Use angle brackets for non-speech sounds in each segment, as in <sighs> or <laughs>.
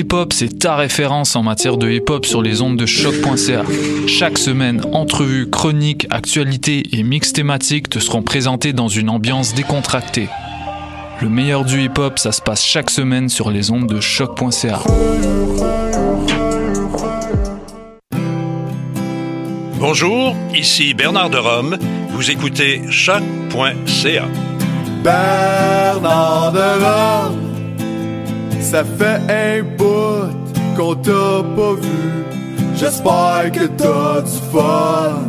Hip-Hop, c'est ta référence en matière de hip-hop sur les ondes de choc.ca. Chaque semaine, entrevues, chroniques, actualités et mix thématiques te seront présentés dans une ambiance décontractée. Le meilleur du hip-hop, ça se passe chaque semaine sur les ondes de choc.ca. Bonjour, ici Bernard de Rome. Vous écoutez choc.ca. Bernard de Rome, ça fait un bout qu'on t'a pas vu. J'espère que t'as du fun,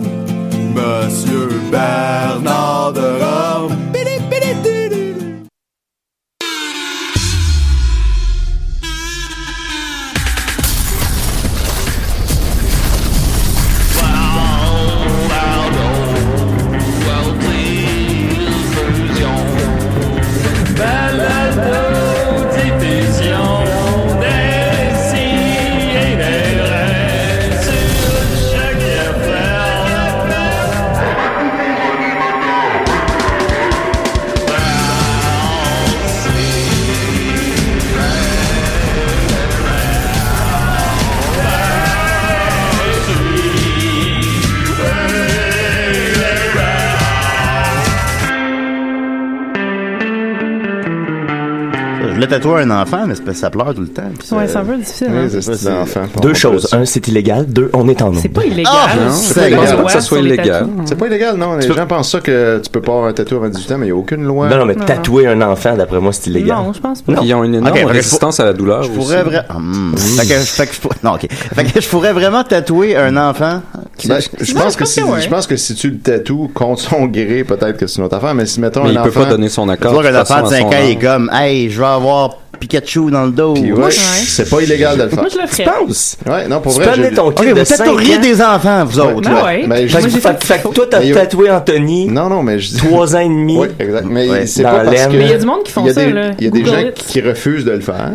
Monsieur Bernard de Rome. Tatouer un enfant, mais ça pleure tout le temps. Ouais, c'est un peu difficile. Hein. Deux choses. Un, c'est illégal. Deux, on est en nombre. C'est pas illégal. Ah, hein. c'est C'est pas pas illégal. loi que ça soit illégal. C'est pas illégal, non. Les gens pensent ça que tu peux pas avoir un tatou avant 18 ans, mais il n'y a aucune loi. Non, non, mais tatouer un enfant, d'après moi, c'est illégal. Non, je pense pas. Ils ont une énorme résistance à la douleur. Je pourrais vraiment. Je pour- Non, ok. Fait que je pourrais vraiment tatouer un enfant. Ben, je, pense que si, ouais. je pense que si tu le tatoues contre son gré, peut-être que c'est une autre affaire, mais si mettons Mais un il enfant. peut pas donner son Tu accord. vois de qu'un toute façon, enfant de à 5 son ans, il est comme, hey, je veux avoir Pikachu dans le dos. Puis ouais, c'est pas illégal de le faire. Moi, je le ferais. Pense. Ouais, non, pour Tu vrai. peux amener j'ai- ton Ok, kid vous de 5 tatoueriez ans. des enfants, vous autres. Ben là. ouais. Je- Moi, j'ai que, fait fait- toi, t'as Mais il- tatoué Anthony, Non, non, mais je dis. 3 ans et demi. Oui, exact. Mais Ouais. c'est pas parce que. Mais il y a du monde qui font ça, des- là. Il y a des gens qui refusent de le faire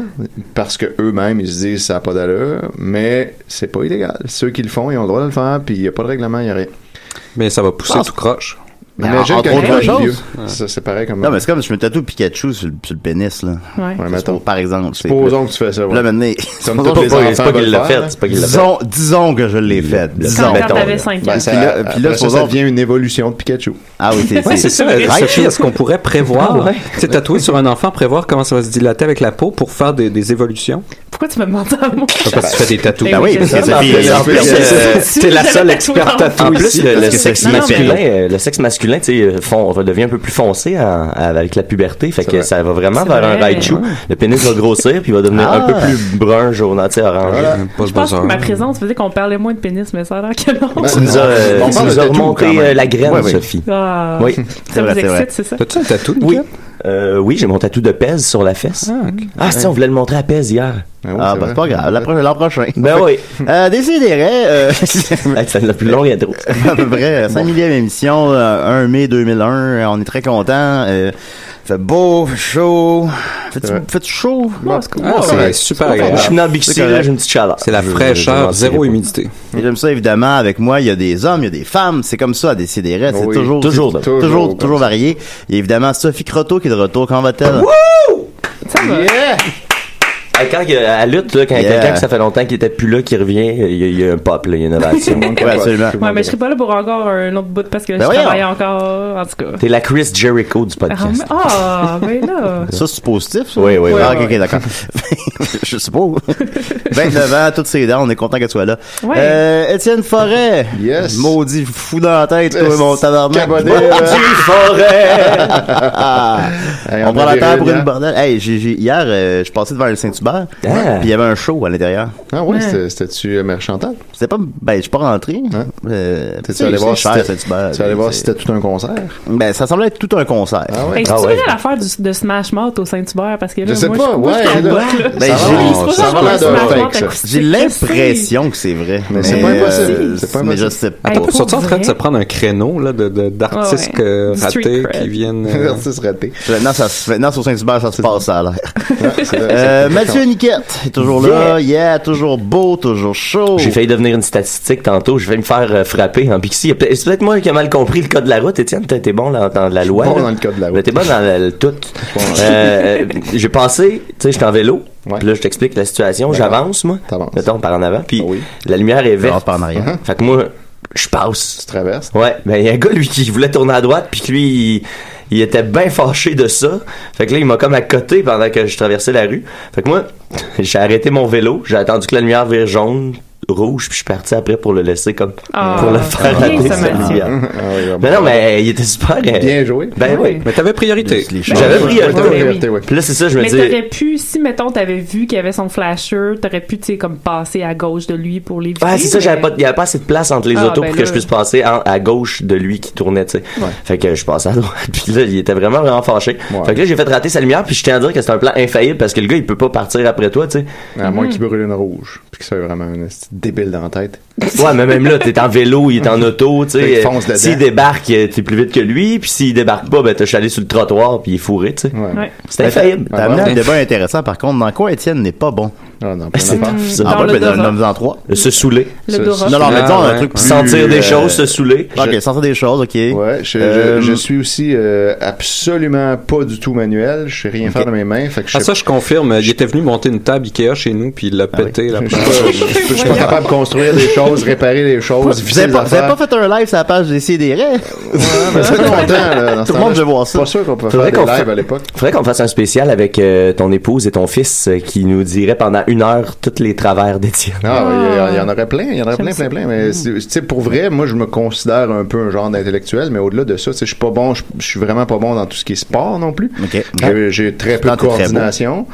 parce que eux-mêmes ils se disent ça n'a pas d'allure, mais c'est pas illégal. Ceux qui le font, ils ont le droit de le faire, puis il n'y a pas de règlement, il n'y a rien. Mais ça va pousser tout croche. Mais Imagine entre quelqu'un qui vieux. Ça, c'est pareil comme. Non, mais c'est comme si je me tatoue Pikachu sur le, sur le pénis, là. Ouais. Ouais, C'est mettons. par exemple. c'est- Supposons que tu fais ça. Là, Ouais. maintenant, <laughs> <laughs> que- les C'est pas- c'est qu'il l'a fait. C'est pas qu'il l'a fait. disons, que je l'ai fait. Disons. quand mettons, t'avais là. 5 ans. Ben, ça, Puis là- là, ça, devient une évolution de Pikachu. Ah oui, c'est c'est ça. Est-ce qu'on pourrait prévoir, Ah tu tatouer sur un enfant, prévoir comment ça va se dilater avec la peau pour faire des, évolutions? Pourquoi tu me demandes ça à moi? Parce que tu fais des tatous. Ben oui, parce que c'est Sophie, En plus, en en plus, plus, euh, T'es la seule <laughs> experte En tatou En plus, ici. le, sexe c'est- masculin, euh, le sexe masculin, tu sais, fond- devient un peu plus foncé en- avec la puberté, fait que vrai. ça va vraiment vers un. Raichu. Le pénis va grossir puis il va devenir un Ah. peu plus brun, jaune, tu sais, orange. Je pense que ma présence faisait qu'on parlait moins de pénis, mais ça a l'air que non. Ben, Tu nous as, euh, tu nous as remonté euh, la graine, Ouais, oui. Sophie. Ah, Oui. Ça vous excite, c'est ça? T'as-tu un tatou, Oui. Euh, oui, j'ai mon tatou de pèse sur la fesse. Ah, ok. Ah, si, on voulait le montrer à pèse hier. Ah, oui, Ah, bah, c'est pas grave. L'an prochain. Ben oui. <laughs> Euh, Décidérez, euh, <laughs> C'est la plus longue intro. <laughs> à peu près 5 millième émission, euh, 1 mai 2001. euh, On est très content. Euh, fait beau, fait chaud. Fait-tu fait chaud? C'est cool. Ah, c'est super Je suis dans Bixi, C'est là, correct. j'ai une petite chaleur. C'est la fraîcheur, zéro humidité. Et j'aime ça évidemment avec moi. Il y a des hommes, il y a des femmes. C'est comme ça à décider. C'est Oui, toujours, toujours, c'est toujours toujours, varié. Il y a évidemment Sophie Croteau qui est de retour. Comment va-t-elle? Ça va. Hey, quand il y a- à la lutte, là, quand il y a Yeah. quelqu'un que ça fait longtemps qu'il était plus là, qui revient, il y a, il y a un pop, là, il y a une <laughs> ovation. Ouais, absolument. Ouais, mais je serai pas là pour encore un autre bout parce que Ben je voyons. travaille encore, en tout cas. T'es la Chris Jericho du Ah, podcast. mais- Ah, ben là. <laughs> Ça, c'est positif, ça? Oui, oui, oui. Ah, Ouais, ok, ok, d'accord. <laughs> je sais pas. 29 ans, toutes ses dents, on est content qu'elle soit là. Ouais. Euh, Étienne Forêt. Yes. Maudit fou dans la tête, toi, mon tabarnak. Maudit là. Forêt. On prend la terre pour une bordel. Hey, j'ai, j'ai- hier, euh, je suis passé devant le Saint-Hubert. Ah. Puis il y avait un show à l'intérieur. Ah ouais, Ouais. c'était- c'était-tu euh, Mère Chantal? C'était pas, ben, je suis pas rentré. Hein? Euh, T'es-tu tu allé voir si cher, c'était- Saint-Hubert. Tu allais voir si c'était tout un concert? Ben, ça semblait être tout un concert. Ah ouais? Hey, Ah c'est ouais. l'affaire du- de Smash Mouth au Saint-Hubert? Parce que là, Je sais moi, pas, ouais. Ben, j'ai- l'impression que c'est vrai. Mais c'est pas impossible. C'est pas Mais je impossible. sais pas. Sorti en train de se prendre un créneau là, de, de- d'artistes euh, ratés qui viennent. euh, <laughs> Artiste raté. Maintenant, ça, se- maintenant, sur Saint-Hubert, ça se passe, ça a l'air. Mathieu Monsieur Niquette est toujours là. Yeah, toujours beau, toujours chaud. J'ai failli devenir une statistique tantôt. Je vais me faire euh, frapper en Pixie. C'est peut-être moi qui ai mal compris le code de la route. Étienne, t'es bon là, dans la loi. Bon là. dans le code de la Mais route. T'es bon dans le, le tout. Euh, euh, j'ai passé, tu sais, j'étais en vélo. Ouais. Puis là, je t'explique la situation. J'avance, moi. T'avances. Mettons, par en avant. Puis Oui. la lumière est verte. par en arrière. Fait que moi, je passe. Tu traverses. Ouais, ben il y a un gars lui qui voulait tourner à droite puis que lui il, il était bien fâché de ça. Fait que là il m'a comme à côté pendant que je traversais la rue. Fait que moi <laughs> j'ai arrêté mon vélo, j'ai attendu que la lumière vire jaune, rouge puis je suis parti après pour le laisser comme Ah, pour le faire rater. Ah oui, Mais bon. non mais il était super. euh, Bien joué. Ben oui. Mais t'avais priorité. Choses. J'avais priorité. Puis là c'est ça je me Mais dis t'aurais pu, si mettons t'avais vu qu'il y avait son flasher, t'aurais pu, tu sais, comme passer à gauche de lui pour les Ouais, c'est ça, j'avais pas, il y avait pas assez de place entre les Ah, autos ben pour que je puisse passer en- à gauche de lui qui tournait, tu sais. Ouais. Fait que je passais à droite. <laughs> Puis là, il était vraiment, vraiment fâché. Ouais. Fait que là, j'ai fait rater sa lumière, puis je tiens à dire que c'est un plan infaillible parce que le gars, il peut pas partir après toi, tu sais. À moins qu'il brûle une rouge. Puis que ça soit vraiment un débile dans la tête. <laughs> Ouais, mais même là, t'es en vélo, il est en auto, tu Il sais. S'il débarque, euh, t'es plus vite que lui, puis s'il débarque pas, ben t'as chalé sur le trottoir, puis il est fourré, tu sais. Ouais. Ouais. C'est infaillible. T'as amené un débat intéressant, par contre. Dans quoi Étienne n'est pas bon? Ah non, C'est ça. Dans Ah en trois. Se saouler. Non, non, mais disons un truc. Sentir des euh, choses, se saouler. Ok, sentir des choses, ok. Ouais, je, Euh, suis aussi euh, absolument pas du tout manuel. Je sais rien faire de mes mains. Ah ça je confirme, il était venu monter une table Ikea chez nous puis il l'a pété la Je suis première pas, fois. je- je- je suis pas capable de construire des choses, réparer des choses, Vous avez pas, vous avez affaires. pas fait un live sur la page des CDR? Ouais, mais ce Tout le monde Je veut voir suis ça. pas sûr qu'on peut Faudrait faire des qu'on lives à l'époque. Faudrait qu'on fasse un spécial avec ton épouse et ton fils qui nous dirait pendant une heure tous les travers d'Étienne. Ah, ouais, il y a- il y, en aurait plein, il y en aurait plein, plein, plein. Mais sais, pour vrai, moi, je me considère un peu un genre d'intellectuel, mais au-delà de ça, je suis pas bon, je suis vraiment pas bon dans tout ce qui est sport non plus. J'ai- très peu de coordination.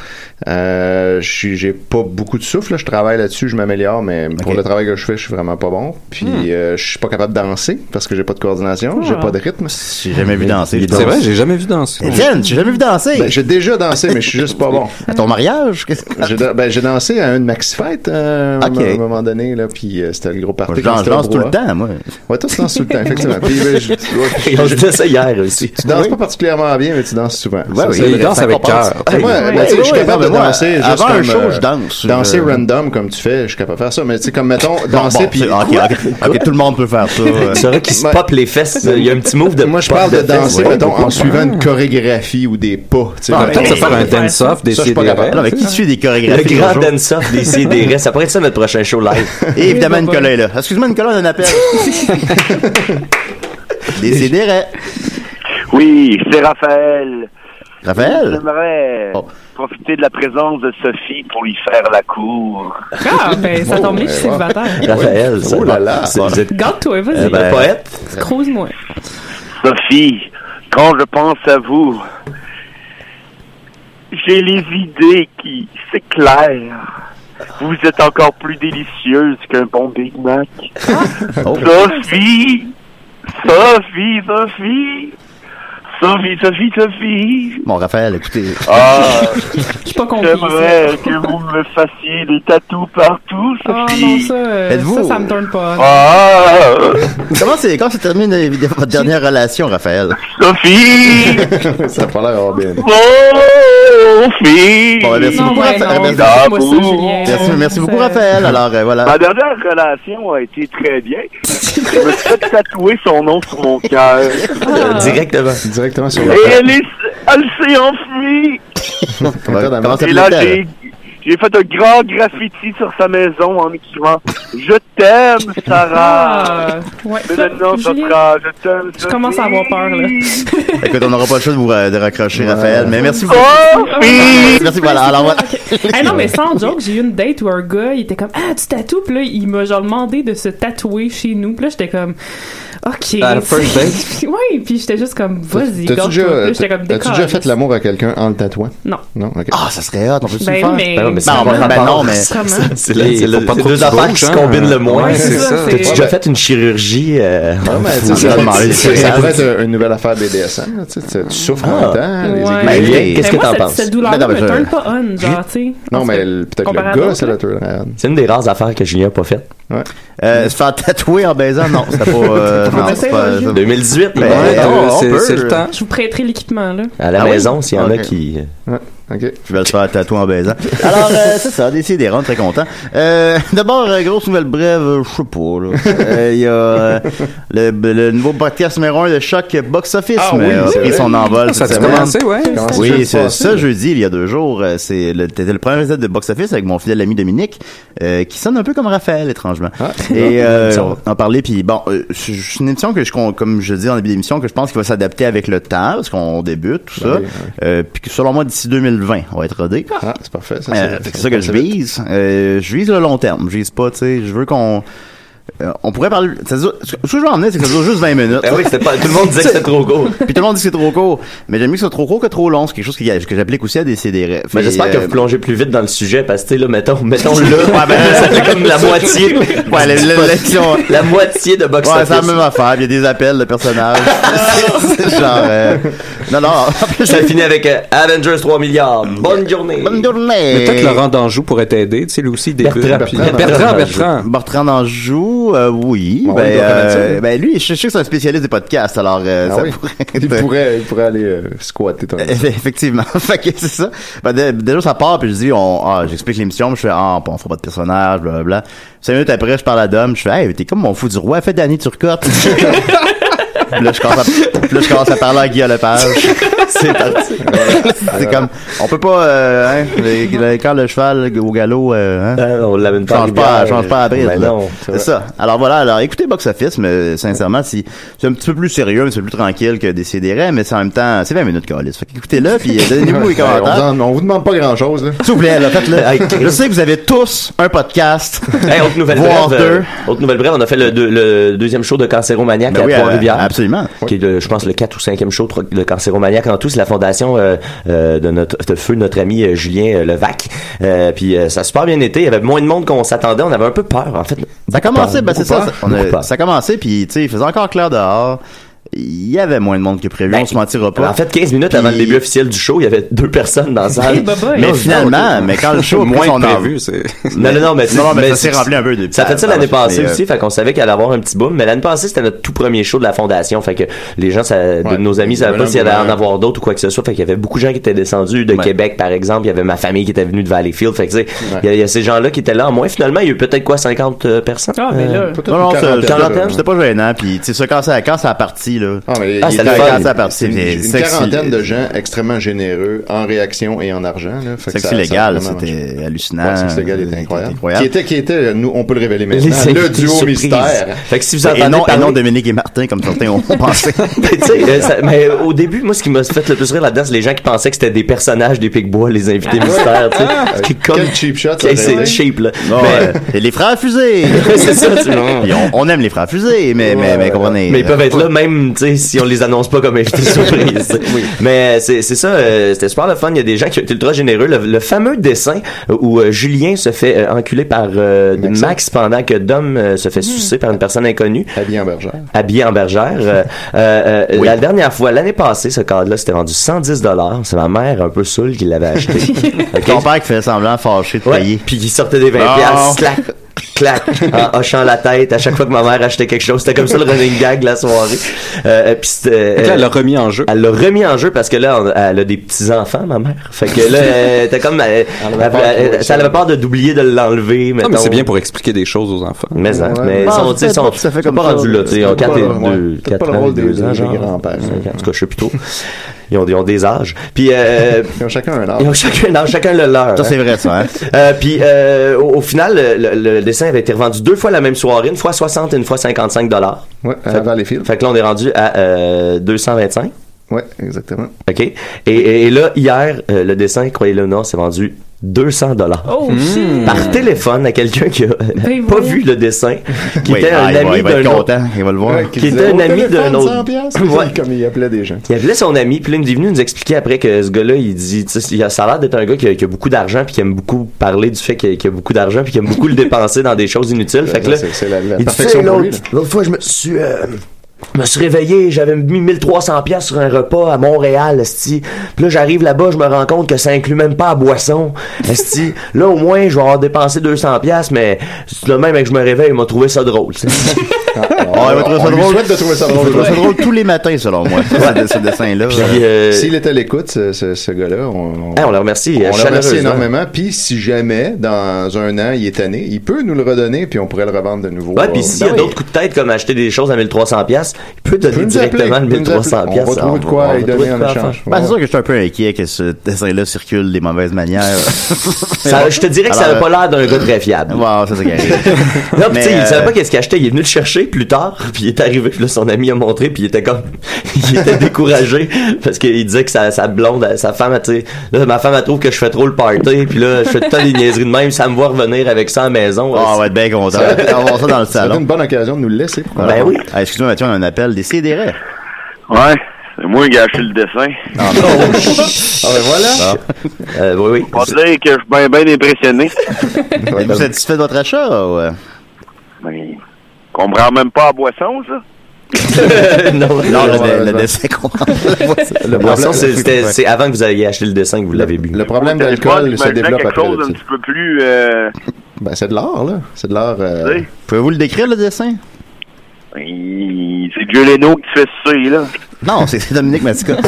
Euh, j'ai pas beaucoup de souffle. Je travaille là-dessus, je m'améliore, mais pour le travail que je fais, je suis vraiment pas bon. Puis euh, je suis pas capable de danser parce que j'ai pas de coordination, j'ai Ah. pas de rythme. J'ai jamais vu danser. je C'est vrai, j'ai jamais vu danser. Étienne, j'ai jamais vu danser? Ben, j'ai déjà dansé, mais je suis juste pas <laughs> bon. À ton mariage? J'ai ben, j'ai dansé à une maxi fête euh, à un à un moment donné là, puis euh, c'était le gros party. Je danse, je danse tout le temps, moi. Ouais, toi tu danses tout le temps, effectivement. <laughs> Puis, ben, je- ouais, on je- se disait ça hier aussi. tu danses pas particulièrement bien, mais tu danses souvent. Ouais, Ça, oui, il danse avec cœur. Moi, ben, je suis capable non, de danser juste avant un comme, show, euh, je danse. Danser random comme tu fais, je suis capable de faire ça. Mais tu sais, comme mettons, danser puis. ok, ok, ok, tout le monde peut faire ça. <laughs> euh. C'est vrai qu'il se pop les fesses. Il y a un petit move de Moi, je parle de danser, mettons, en suivant une chorégraphie ou des pas. tu sais, Ah, mettons. Peut-être se faire un dance-off, des. Non, mais qui suit des chorégraphies? Grand bonjour? dance-off des CDR. Ça pourrait être ça notre prochain show live. Et évidemment, Nicolas est là. Excuse-moi, Nicolas, on a un appel. <laughs> Des CDR. Oui, c'est Raphaël. Raphaël? J'aimerais Oh. profiter de la présence de Sophie pour lui faire la cour. Ah, ben, ça tombe bien, je suis célibataire. Raphaël, Oh là là. c'est- Vous êtes Garde-toi, euh, vas-y. ben, poète. Crouse-moi. Sophie, quand je pense à vous, j'ai les idées qui s'éclairent. Vous êtes encore plus délicieuse qu'un bon Big Mac. <laughs> Oh. Sophie! Sophie, Sophie! Sophie, Sophie, Sophie! Bon, Raphaël, écoutez. Ah, Je suis pas compris. j'aimerais que vous me fassiez des tatous partout, Oh non, Sophie! ça, euh, ça, ça me tourne pas. Ah, Comment c'est, comment se termine euh, votre dernière relation, Raphaël? Sophie! <laughs> Ça a pas l'air bien. Sophie! Bon, merci Non, beaucoup, ouais, Raphaël. non, Merci. Julien. merci, merci beaucoup, Ça- Raphaël. Alors, euh, voilà. Ma dernière relation a été très bien. <laughs> Je me suis fait tatouer son nom sur mon cœur. Euh, Directement. Directement sur Et elle est, elle s'est enfuie. <laughs> Et là, j'ai, j'ai fait un grand graffiti sur sa maison en écrivant Je t'aime, Sarah. Ah, ouais. Mais ça, maintenant, ça Julien, fera Je t'aime, je commence à avoir peur, là. <laughs> Écoute, on n'aura pas le choix de vous de raccrocher, Raphaël, mais merci beaucoup. Merci, voilà. Alors, voilà. Ah non, mais <laughs> sans joke, j'ai eu une date où un gars, il était comme Ah, tu tatoues, puis là, il m'a genre demandé de se tatouer chez nous, puis là, j'étais comme Ok. À la <laughs> first date? ouais, puis j'étais juste comme Vas-y, T'as-tu déjà, j'étais comme t'as-tu déjà fait l'amour à quelqu'un en le tatouant? Non. Non, ok. Ah, ça serait hot, on peut-tu Ben le faire? oui, mais. Ben oui, mais c'est Non, pas ben, ben non, mais. <laughs> C'est deux que affaires qui se hein. combinent le moins. Ouais, c'est ça. T'as-tu déjà fait une chirurgie? euh, Non, mais ça, pourrait être une nouvelle affaire BDSM. Tu, souffres en Ah. même temps. les Ouais. aiguilles. Ben, Mais qu'est-ce que Mais moi, t'en penses? Cette douleur-là Ben non, me turn pas on, genre, tu sais. Non, En mais peut-être le gars, c'est le turn. C'est une des rares affaires que Julien n'a pas faites. Euh, se faire tatouer en baisant, non, c'était pas. euh, <laughs> non, c'est pas- ça- 2018, Ben, ouais, c'est- le temps. Je vous prêterai l'équipement, là. À la Ah oui? maison, s'il y en a qui. OK. Je vais le faire tatouer en baisant. <laughs> Alors, euh, c'est ça, décidé, rendre très content. Euh, D'abord, euh, grosse nouvelle brève, euh, je sais pas. Euh, Il y a euh, le, le nouveau podcast numéro 1 de Choc Box Office Ah oui, euh, a c'est pris son envol Ça cette semaine. commencé, ouais. Oui, ça jeudi, il y a deux jours. euh, C'est le, c'était le premier épisode de Box Office avec mon fidèle ami Dominique, euh, qui sonne un peu comme Raphaël, étrangement. Ah, Et euh, ça on en parlait, puis bon, euh, c'est une émission que je, comme je dis en début d'émission, que je pense qu'il va s'adapter avec le temps, parce qu'on débute, tout ça. Ben oui, oui. Euh, puis que selon moi, d'ici 2020, on va être rodé. Ah, c'est parfait. Ça, Euh, c'est ça que je vise. Euh, je vise le long terme. Je vise pas, tu sais. Je veux qu'on. Euh, on pourrait parler. Ça ce que je veux en venir, c'est que ça dure juste 20 minutes. Oui, c'était pas. Tout le monde disait que c'était trop court. Puis tout le monde dit que c'est trop court. Mais j'aime mieux que ce soit trop court que trop long. C'est quelque chose qui- que j'applique aussi à des CDR. Mais j'espère que euh, vous plongez plus vite dans le sujet parce que, tu sais, là, mettons, mettons là, <laughs> Ouais, ben, <laughs> ça fait comme la <laughs> moitié. Ouais, la- la-. La moitié de box Ouais, c'est la même affaire. Il y a des appels de personnages. c'est genre. euh, Non, non. <laughs> En plus, Ça finit avec euh, Avengers 3 milliards. Bonne journée. Bonne journée. Mais peut-être Laurent Danjou pourrait t'aider, tu sais, lui aussi, il débute. Bertrand, puis- Bertrand, Bertrand, Bertrand. Bertrand. Bertrand Anjou, euh, oui. Bon, ben, euh, lui. ben, lui, je je sais que c'est un spécialiste des podcasts, alors euh, Ah ça oui. pourrait Il pourrait, il pourrait aller euh, squatter ton. Eff- <laughs> Effectivement. <laughs> fait que c'est ça. Ben, dé- déjà, ça part, puis je dis, on, ah, j'explique l'émission, puis je fais, ah, on fera pas de personnage, blablabla. Cinq minutes après, je parle à Dom, je fais, hey, t'es comme mon fou du roi, fais Danny Turcotte. Là, je commence à, là, je commence à parler à Guillaume Lepage. C'est <laughs> parti. c'est comme, on peut pas, euh, hein, les- les- quand le cheval au galop, euh, hein, Ah, on l'amène pas. change pas, change pas à bride, Ben non. C'est ça. Alors voilà, alors écoutez Box Office, mais sincèrement, si, c'est un petit peu plus sérieux, un petit peu plus tranquille que Décideret, mais c'est en même temps, c'est 20 minutes, Calis. Fait qu'écoutez-le, <laughs> puis euh, donnez-nous les on, commentaires. vous en- on vous demande pas grand chose, là. S'il vous plaît, là, faites-le. Je sais que vous avez tous un podcast. Hey, autre nouvelle Voire brève. euh, deux. autre nouvelle brève, on a fait le, deux- le deuxième show de Cancéromaniac Ben à oui, Trois-Rivières. euh, absolument. Qui est, le- je pense, le 4 ou 5e show de Cancéromaniac en tout. C'est la fondation euh, euh, de notre de feu notre ami euh, Julien Levac. Puis ça a super bien été. Il y avait moins de monde qu'on s'attendait. On avait un peu peur, en fait. Ça a commencé, ben c'est ça. on a- ça a commencé, puis tu sais, il faisait encore clair dehors. Il y avait moins de monde que prévu, Ben, on se mentira pas. En fait, 15 minutes Puis- avant le début officiel du show, il y avait deux personnes dans la salle. Hey, bye bye. mais Non, finalement, mais quand le show <laughs> Moins envol- prévu, c'est... Non, non, non, mais, Non, non, mais ça c'est- s'est rempli un peu de- Ça a fait ça l'année mais, passée euh, aussi, fait qu'on savait qu'elle allait avoir un petit boom. Mais l'année passée, c'était notre tout premier show de la fondation, fait que les gens, ça, de nos amis, savaient pas s'il y allait en avoir d'autres ou quoi que ce soit. Fait qu'il y avait beaucoup de gens qui étaient descendus de Ouais. Québec, par exemple. Il y avait ma famille qui était venue de Valleyfield. Fait que, tu sais, il y a- il y, a ces gens-là qui étaient là. En moins, finalement, il y a eu peut-être quoi, 50 euh, personnes? Ah, mais là. Peut-être Non, là. c'était pas gênant, puis tu sais, ça, quand ça, quand ça a parti, là. Ah, mais Ah, le fun. Ça C'est une, c'était une sexy- quarantaine de gens extrêmement généreux en réaction et en argent. A légal, c'était hallucinant. Ouais, Sexy légal était C'était incroyable. incroyable. Qui était, qui était, nous, on peut le révéler maintenant, Les le duo mystère. Fait que si vous Et entendez non, et non Dominique et Martin, comme certains ont <laughs> pensé. <laughs> Ça- mais au début, moi, ce qui m'a fait le plus rire là-dedans, c'est les gens qui pensaient que c'était des personnages des Picbois, les invités mystères, tu sais. Qui est comme... Quel cheap shot, Qui- C'est cheap, là. Mais- euh, <laughs> et les frères fusées. c'est ça, tu vois. On, on aime les frères fusées, mais, mais, mais comprenez. Mais ils peuvent être là même, tu sais, si on les annonce pas comme invités <laughs> surprise. tu sais. Mais c'est c'est ça, euh, c'était super le fun. Il y a des gens qui ont été ultra généreux. Le, le fameux dessin euh, où euh, Julien se fait euh, enculer par euh, Maxime. Max pendant que Dom euh, se fait sucer par une personne inconnue. Habillé en bergère. Habillé en bergère. Euh, euh, euh, La dernière fois, l'année passée, ce cadre-là, c'était vendu 110 dollars. C'est ma mère un peu saoule qui l'avait acheté. <laughs> Ok? Ton père qui fait semblant fâché de Ouais. payer. Puis il sortait des 20 Non. piastres, clac, <laughs> en hochant la tête à chaque fois que ma mère achetait quelque chose. C'était comme ça le running gag de la soirée. Euh, euh, puis c'était, Fait que là, euh, elle l'a remis en jeu. elle l'a remis en jeu parce que là, on- elle a des petits-enfants, ma mère. Fait que là, était comme... Elle, avait elle- peur elle- ça, elle ça. avait peur de d'oublier de l'enlever, Non, mais mettons. c'est bien pour expliquer des choses aux enfants. Mais, Ouais. mais ils Ah, sont, tu sais, peut-être sont, pas à fait comme pas ça. rendus là, tu sais, ils ont Peut-être 4 pas- et ouais, 2, peut-être pas 4 le ans, rôle des- 2 ans, grands-pères. En tout cas, je sais plus tôt. Ils ont, ils ont des âges. Puis, euh, <laughs> Ils ont chacun un ils ont âge. chacun, non, chacun le leur. Ça, hein. c'est vrai, ça, hein. Euh, puis euh, au, au final, le, le- le dessin avait été revendu deux fois la même soirée, une fois 60 et une fois 55 dollars. Ouais, à Valleyfield. Fait que là, on est rendu à euh, 225. Ouais, exactement. OK? Et, et- et là, hier, euh, le dessin, croyez-le ou non, s'est vendu 200 dollars. Oh, shit. Par téléphone à quelqu'un qui a <laughs> Ben pas vu le dessin, qui Oui, était ah, un il va, ami d'un autre. content, il va le voir. Ouais, Qui disait, était un ami d'un autre. 100 piastres, Ouais. Comme il appelait des gens. Il appelait son ami, puis là, il est venu nous expliquer après que ce gars-là, il dit, il a- ça a l'air d'être un gars qui a, qui a beaucoup d'argent, puis qui aime beaucoup parler du fait qu'il a, beaucoup d'argent, puis qui aime beaucoup le <laughs> dépenser dans des choses inutiles. Fait que là, C'est c'est la, la il dit, perfection Tu sais, pour lui. l'autre là. l'autre fois, je me suis, euh, Je me suis réveillé, j'avais mis 1300 pièces sur un repas à Montréal, esti. Puis là, j'arrive là-bas, je me rends compte que ça inclut même pas la boisson, esti. Là, au moins, je vais avoir dépensé 200 pièces, mais le même que je me réveille, il m'a trouvé ça drôle. tu sais. Ah, il va trouver ça lui drôle. souhaite de trouver ça Il drôle. trouver ça drôle tous les matins, selon moi, <laughs> ce, ce dessin-là. Puis, euh, S'il était à l'écoute, ce, ce- ce gars-là, on, on, on le remercie, on euh, le remercie énormément. Puis si jamais, dans un an, il est tanné, il peut nous le redonner, puis on pourrait le revendre de nouveau. Ouais, puis Euh, s'il y a ben d'autres coups de tête, comme acheter des choses à 1300 pièces, il peut donner directement le peut nous 1300 appeler. pièces. On va trouver de quoi trouver donner de en échange. Ben, c'est sûr que je suis un peu inquiet que ce dessin-là circule des mauvaises manières. <laughs> Je te dirais que ça avait pas l'air d'un gars très fiable. Wow, ça c'est. <laughs> Non, tu sais, il euh, savait pas qu'est-ce qu'il achetait. Il est venu le chercher plus tard, <laughs> puis il est arrivé, puis là, son ami a montré, puis il était comme, il était découragé, parce qu'il disait que sa, sa blonde, sa femme, tu sais, là, ma femme, elle trouve que je fais trop le party, puis là, je fais tout le temps des niaiseries de même, ça me voit revenir avec ça à la maison. Ah, on va être bien content. On va voir ça dans le salon. une bonne occasion de nous le laisser. Ben oui. Ah, Excuse-moi, Mathieu, on a un appel. Des CDR. Ouais, c'est moi qui ai acheté le dessin. Ah <laughs> ben voilà. Euh, oui, oui. On va dire que je suis bien, bien impressionné. <laughs> Êtes-vous satisfait de votre achat? ou, euh? Mais, comprends même pas la boisson, ça? <laughs> non, Non, ouais, le, ouais, le ouais. dessin qu'on Le Non, ça, c'est- c'était- c'est avant que vous ayez acheté le dessin que vous l'avez bu. le problème d'alcool se développe quelque après. chose un petit peu plus... Euh, Ben, c'est de l'art, là. C'est de l'art. euh. Pouvez-vous le décrire, le dessin? C'est Dieu Leno qui fait ça, là. Non, c'est Dominique Mascotte.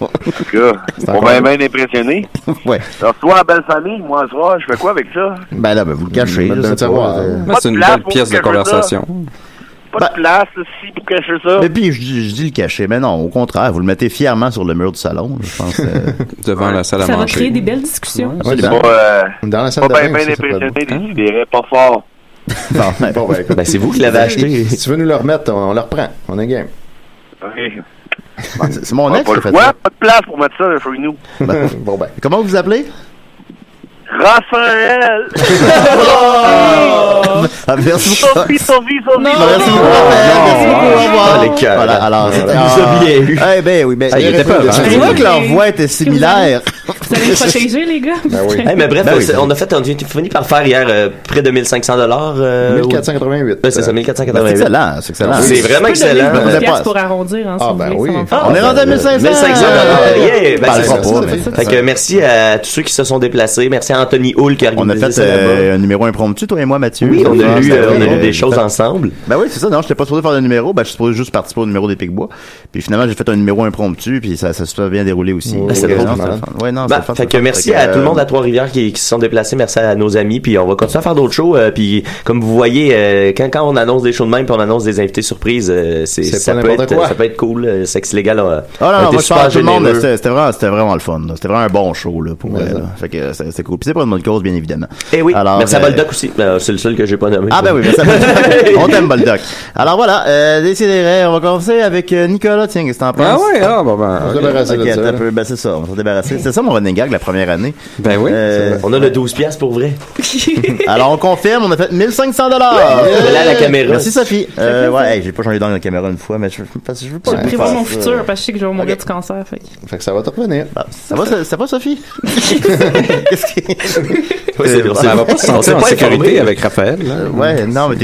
En tout cas, on va bien impressionné. ouais. Alors, toi, belle famille, moi, ce soir, je fais quoi avec ça? Ben là, ben, vous le cachez. Euh. C'est une place belle pièce de ça. conversation. Pas de place ici pour cacher ça. Et puis, je, dis- je dis le cacher, mais non, au contraire, vous le mettez fièrement sur le mur du salon, je pense. euh, <laughs> Devant la salle à Ça va manger. créer des belles discussions. Ouais, C'est dans, pas, euh, dans la salle pas de bien ça, ça impressionné, décidérait pas fort. <laughs> bon, ben, Bon, ben. Ben, c'est vous qui l'avez acheté. Si tu veux nous le remettre, on, on le reprend. On est game. Ok. c'est c'est mon ex pas qui a le fait choix, ça. pas de place pour mettre ça chez nous. <laughs> bon, ben. Comment vous vous appelez? Raphaël! <laughs> Ah, merci beaucoup. Sophie, Sophie, Sophie! Merci beaucoup, Raphaël. Merci beaucoup. Au revoir. Ah, les cœurs. Voilà, alors, c'était- Ça nous a bien eu. Eh ben oui, ben, Ah, il était peur, hein? C'est vrai que leur voix était similaire. Vous allez protéger, les gars? Ben oui. Hey, mais bref, Ben oui. c'est- on a fait, on a fini par faire hier euh, près de 1500 dollars. Euh, 1488. ouais, c'est ça, Ben, c'est 1488. excellent, c'est excellent. C'est vraiment Je excellent. une Vous avez pièce pas- pour arrondir, hein, Ah, vous ben oui. faire On est rendu à 1500. 1500 dollars. Yeah! Ben, Parlera c'est pas, Fait que merci à tous ceux qui se sont déplacés. Merci à Anthony Hull qui a On a fait euh, un numéro impromptu, toi et moi, Mathieu. Oui, on a Ah, lu, euh, on a vrai. lu des choses ensemble. Ben oui, c'est ça. Non, j'étais pas supposé faire de numéro. Ben, je suis supposé juste participer au numéro des Picbois. Puis finalement, j'ai fait un numéro impromptu, puis ça, ça se fait bien déroulé aussi. Ouais, Donc, c'est fun. Ouais, non, Ben, fait que merci à tout le euh, monde à Trois-Rivières qui, qui se sont déplacés. Merci à nos amis. Puis on va continuer à faire d'autres shows. euh, puis comme vous voyez, euh, quand, quand on annonce des shows de même, puis on annonce des invités surprises, euh, c'est, ça, peut être, ça peut être cool. Sexe légal a, Ah non, a non, été moi, je super parle à tout le monde. C'était vraiment, c'était vraiment le fun. C'était vraiment un bon show, là, pour. Fait que c'est c'est cool. C'est pas une bonne cause, bien évidemment. Eh oui, Alors, merci à euh, Boldoc aussi. Euh, c'est le seul que j'ai pas nommé. Ah ben oui, merci à Boldoc. <laughs> On t'aime, Boldoc. Alors voilà, euh, décidérez, on va commencer avec euh, Nicolas, tiens, qu'est-ce que t'en penses? Ah ouais, ah, bon, ben, On se ok. débarrasser de ça. peu. Ben, c'est ça, on va s'en débarrasser. C'est ça mon running gag la première année. Ben oui. Euh, On a le 12 piastres pour vrai. <laughs> alors on confirme, on a fait 1500 dollars. Là, la caméra. Merci Sophie. Euh, ouais, hey, j'ai pas changé dans la caméra une fois, mais je, parce que je veux pas. Je prévois faire mon futur parce que je sais que je vais mourir Ok. du cancer. Fait. que- Fait que ça va te revenir. Bah, ça va, ça, ça va Sophie? <laughs> Qu'est-ce qui... Ouais, Euh, Ça s'est- va pas se sentir en sécurité avec Raphaël. Là. Ouais, non, mais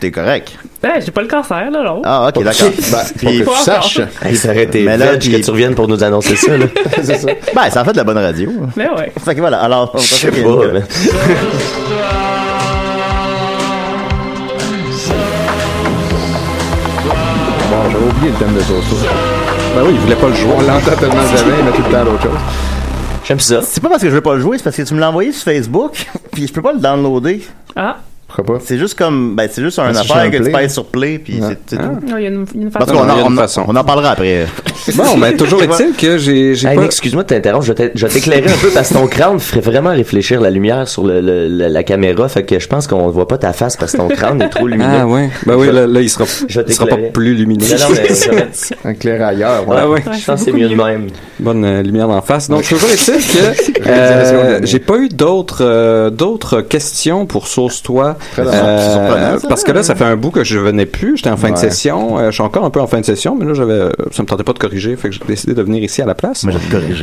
t'es, correct. Ben, j'ai pas le cancer, là, non. Ah, ok, d'accord. Ben, Puis- tu saches. Hey, ça aurait été Mais là, veg puis- que tu reviennes pour nous annoncer ça. Là. <laughs> c'est ça. Ben, ça en fait de la bonne radio. Mais ouais. Fait que voilà, alors, on Je sais pas. Bon, j'avais oublié le thème de Soso. Ben oui, il voulait pas le jouer. On l'entend tellement jamais, mais tout le temps l'autre chose. J'aime ça. C'est pas parce que je veux pas le jouer, c'est parce que tu me l'as envoyé sur Facebook, <laughs> puis je peux pas le downloader. Ah, Pourquoi pas? C'est juste comme, ben, c'est juste un Ah, c'est affaire sur que tu play. pèses sur play, puis c'est, c'est tout. il y a une, une Parce façon. qu'on il y a en, une on, en- façon. on en parlera après. <laughs> Bon, mais toujours est-il que j'ai j'ai Hey, pas... Nick, excuse-moi de t'interrompre, je vais t'ai- je vais t'éclairer un peu parce que ton crâne ferait vraiment réfléchir la lumière sur le, le- la, la caméra, fait que je pense qu'on voit pas ta face parce que ton crâne est trop <laughs> lumineux. Ah ouais. Ben oui, là, là il sera, Je vais il sera pas plus lumineux. Non, non, mais <laughs> Un clairailleur, ouais. Ah ouais. je pense que c'est mieux de même. Bonne euh, lumière d'en face. Donc, toujours est-il que euh, j'ai pas eu d'autres euh, d'autres questions pour Sauce-toi Très Euh, parce que là, ça fait un bout que je venais plus. J'étais en fin de session. Euh, je suis encore un peu en fin de session, mais là, j'avais, ça me tentait pas de corriger, fait que j'ai décidé de venir ici à la place.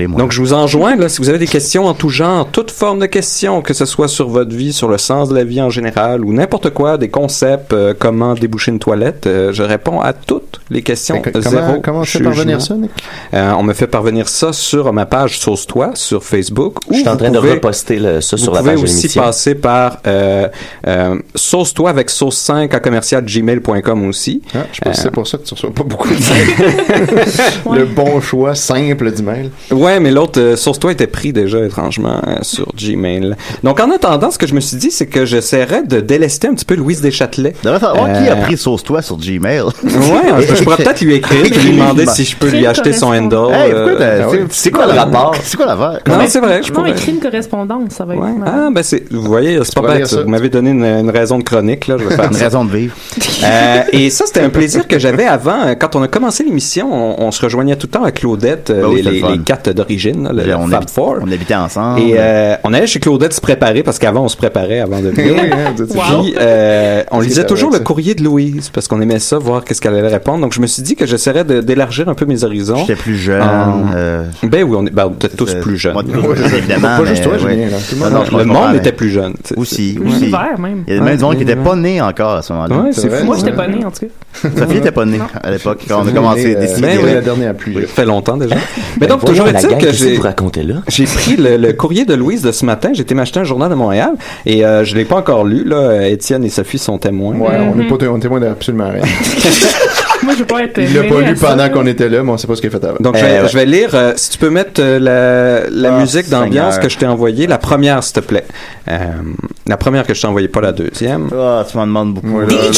Moi. Donc, je vous enjoins, là, si vous avez des questions en tout genre, toute forme de questions, que ce soit sur votre vie, sur le sens de la vie en général, ou n'importe quoi, des concepts, euh, comment déboucher une toilette, euh, je réponds à toutes les questions. Zéro comment- comment tu fais parvenir ça, Nick? Euh, on me fait parvenir ça sur ma page Sauce-toi sur Facebook. Je suis ou en train de reposter le- ça sur la page de aussi passer par euh, euh, sauce-toi avec sauce 5 à commercial gmail.com aussi. Ah, je pense que Euh, c'est pour ça que tu reçois pas beaucoup de. <laughs> Le bon choix simple du mail. Ouais, mais l'autre, euh, Source-toi était pris déjà étrangement euh, sur Gmail. Donc en attendant, ce que je me suis dit, c'est que j'essaierais de délester un petit peu Louise Deschâtelet. Qui a Euh, pris Sauce-toi sur Gmail? Ouais, je, je pourrais peut-être lui écrire, <laughs> puis lui demander si je peux lui acheter son handle. Hey, euh, ah c'est- quoi le rapport? C'est quoi l'affaire? Non, c'est vrai, je pourrais. écrit une correspondance, ça va être. Ah, ben c'est, vous voyez, c'est pas bête. Vous m'avez donné une, une raison de chronique, là. Je vais faire Une ça. raison de vivre. Euh, et ça, c'était un plaisir que j'avais avant. Euh, Quand on a commencé l'émission, on, on se rejoignait tout le temps à Claudette, euh, Ben oui, les, le quatre d'origine, le, on, Fab Four. on habitait ensemble. Et euh, on allait chez Claudette se préparer parce qu'avant on se préparait avant de venir. Oui, hein, êtes- Puis euh, on lisait toujours le courrier de Louise parce qu'on aimait ça, voir qu'est-ce qu'elle allait répondre. Donc je me suis dit que j'essaierais d'élargir un peu mes horizons. J'étais plus jeune. Ben oui, on est ben, peut-être tous plus jeunes. moi, évidemment. Pas juste toi. Julien, le monde. était plus jeune. Aussi, aussi. Même. Il y a même du monde qui n'était pas né encore à ce moment-là. Ouais, C'est fou. Moi, j'étais pas née, en tout cas. Sophie n'était pas née à l'époque quand on a commencé né, à euh, décider. Ben la dernière pluie. Ça fait longtemps déjà. <laughs> Mais Ben donc, toujours est-il que j'ai, <laughs> pris le, courrier de Louise de ce matin. J'ai été m'acheter un journal de Montréal et euh, je l'ai pas encore lu. Là, Étienne et Sophie sont témoins. Ouais, on n'est pas on est témoin d'absolument rien. <laughs> Moi, je pas être. Il l'a pas lu pendant qu'on était là, mais on sait pas ce qu'il a fait avant. Donc, je vais, Euh, je vais lire, euh, si tu peux mettre euh, la, la Ah, musique d'ambiance que je t'ai envoyée, la première, s'il te plaît. Euh, la première que je t'ai envoyée, pas la deuxième. Ah, tu m'en demandes beaucoup. Ouais, là, là.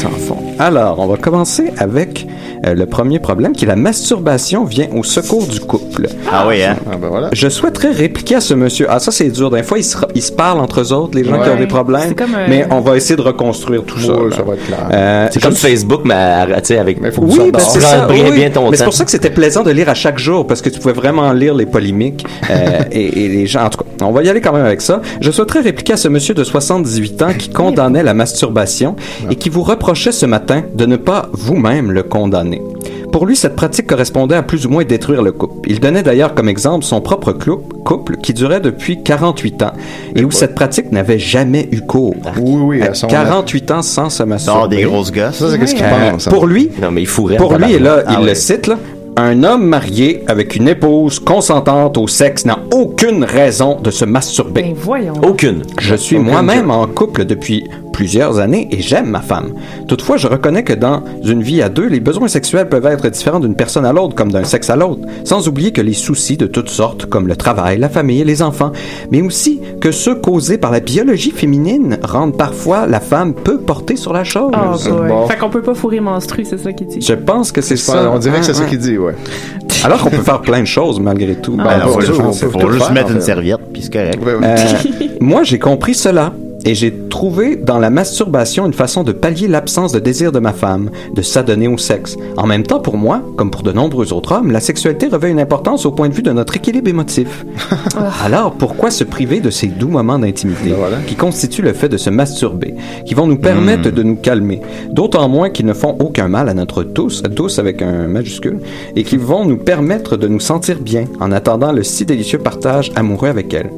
Sans fond. Alors, on va commencer avec euh, le premier problème, qui est la masturbation vient au secours du couple. Ah oui, hein? Ah ben voilà. Je souhaiterais répliquer à ce monsieur. Ah, ça, c'est dur. Des fois, ils se, ils se parlent entre eux autres, les gens qui ont des problèmes. Euh, Mais on va essayer de reconstruire tout ça. Ouais, là. ça va être clair. Euh, C'est comme je- Facebook, mais à- tu sais, avec. Mais faut que Oui, ça ben c'est ça. bien, oui. bien ton Mais c'est pour ça que c'était plaisant de lire à chaque jour parce que tu pouvais vraiment lire les polémiques euh, <laughs> et, et les gens. En tout cas, on va y aller quand même avec ça. Je souhaiterais répliquer à ce monsieur de 78 ans qui condamnait la masturbation et qui vous reprochait ce matin de ne pas vous-même le condamner. Pour lui, cette pratique correspondait à plus ou moins détruire le couple. Il donnait d'ailleurs comme exemple son propre couple qui durait depuis 48 ans et où cette pratique n'avait jamais eu cours. Oui, oui, à son 48 ans sans se masturber. des grosses gosses. Ça, c'est qu'est-ce qu'il pense. hein. pour lui, Non, mais il pour lui, et là, il Ah le cite, là, un homme marié avec une épouse consentante au sexe n'a aucune raison de se masturber. Ben, voyons. Aucune. Je suis moi-même en couple depuis plusieurs années et j'aime ma femme. Toutefois, je reconnais que dans une vie à deux, les besoins sexuels peuvent être différents d'une personne à l'autre comme d'un sexe à l'autre, sans oublier que les soucis de toutes sortes, comme le travail, la famille et les enfants, mais aussi que ceux causés par la biologie féminine rendent parfois la femme peu portée sur la chose. Ah. Bon. Fait qu'on peut pas fourrer menstru, c'est ça qu'il dit. Je pense que c'est ça. On dirait que c'est Hein, ça qu'il dit, ouais. Alors qu'on peut faire plein de choses malgré tout. Ben, Ben, on peut tout juste faire, mettre en une serviette, puis c'est correct. Euh, <laughs> moi, j'ai compris cela. Et j'ai trouvé dans la masturbation une façon de pallier l'absence de désir de ma femme, de s'adonner au sexe. En même temps, pour moi, comme pour de nombreux autres hommes, la sexualité revêt une importance au point de vue de notre équilibre émotif. <laughs> Alors, pourquoi se priver de ces doux moments d'intimité Ben voilà. qui constituent le fait de se masturber, qui vont nous permettre de nous calmer, d'autant moins qu'ils ne font aucun mal à notre tous, tous avec un majuscule, et qui vont nous permettre de nous sentir bien en attendant le si délicieux partage amoureux avec elle.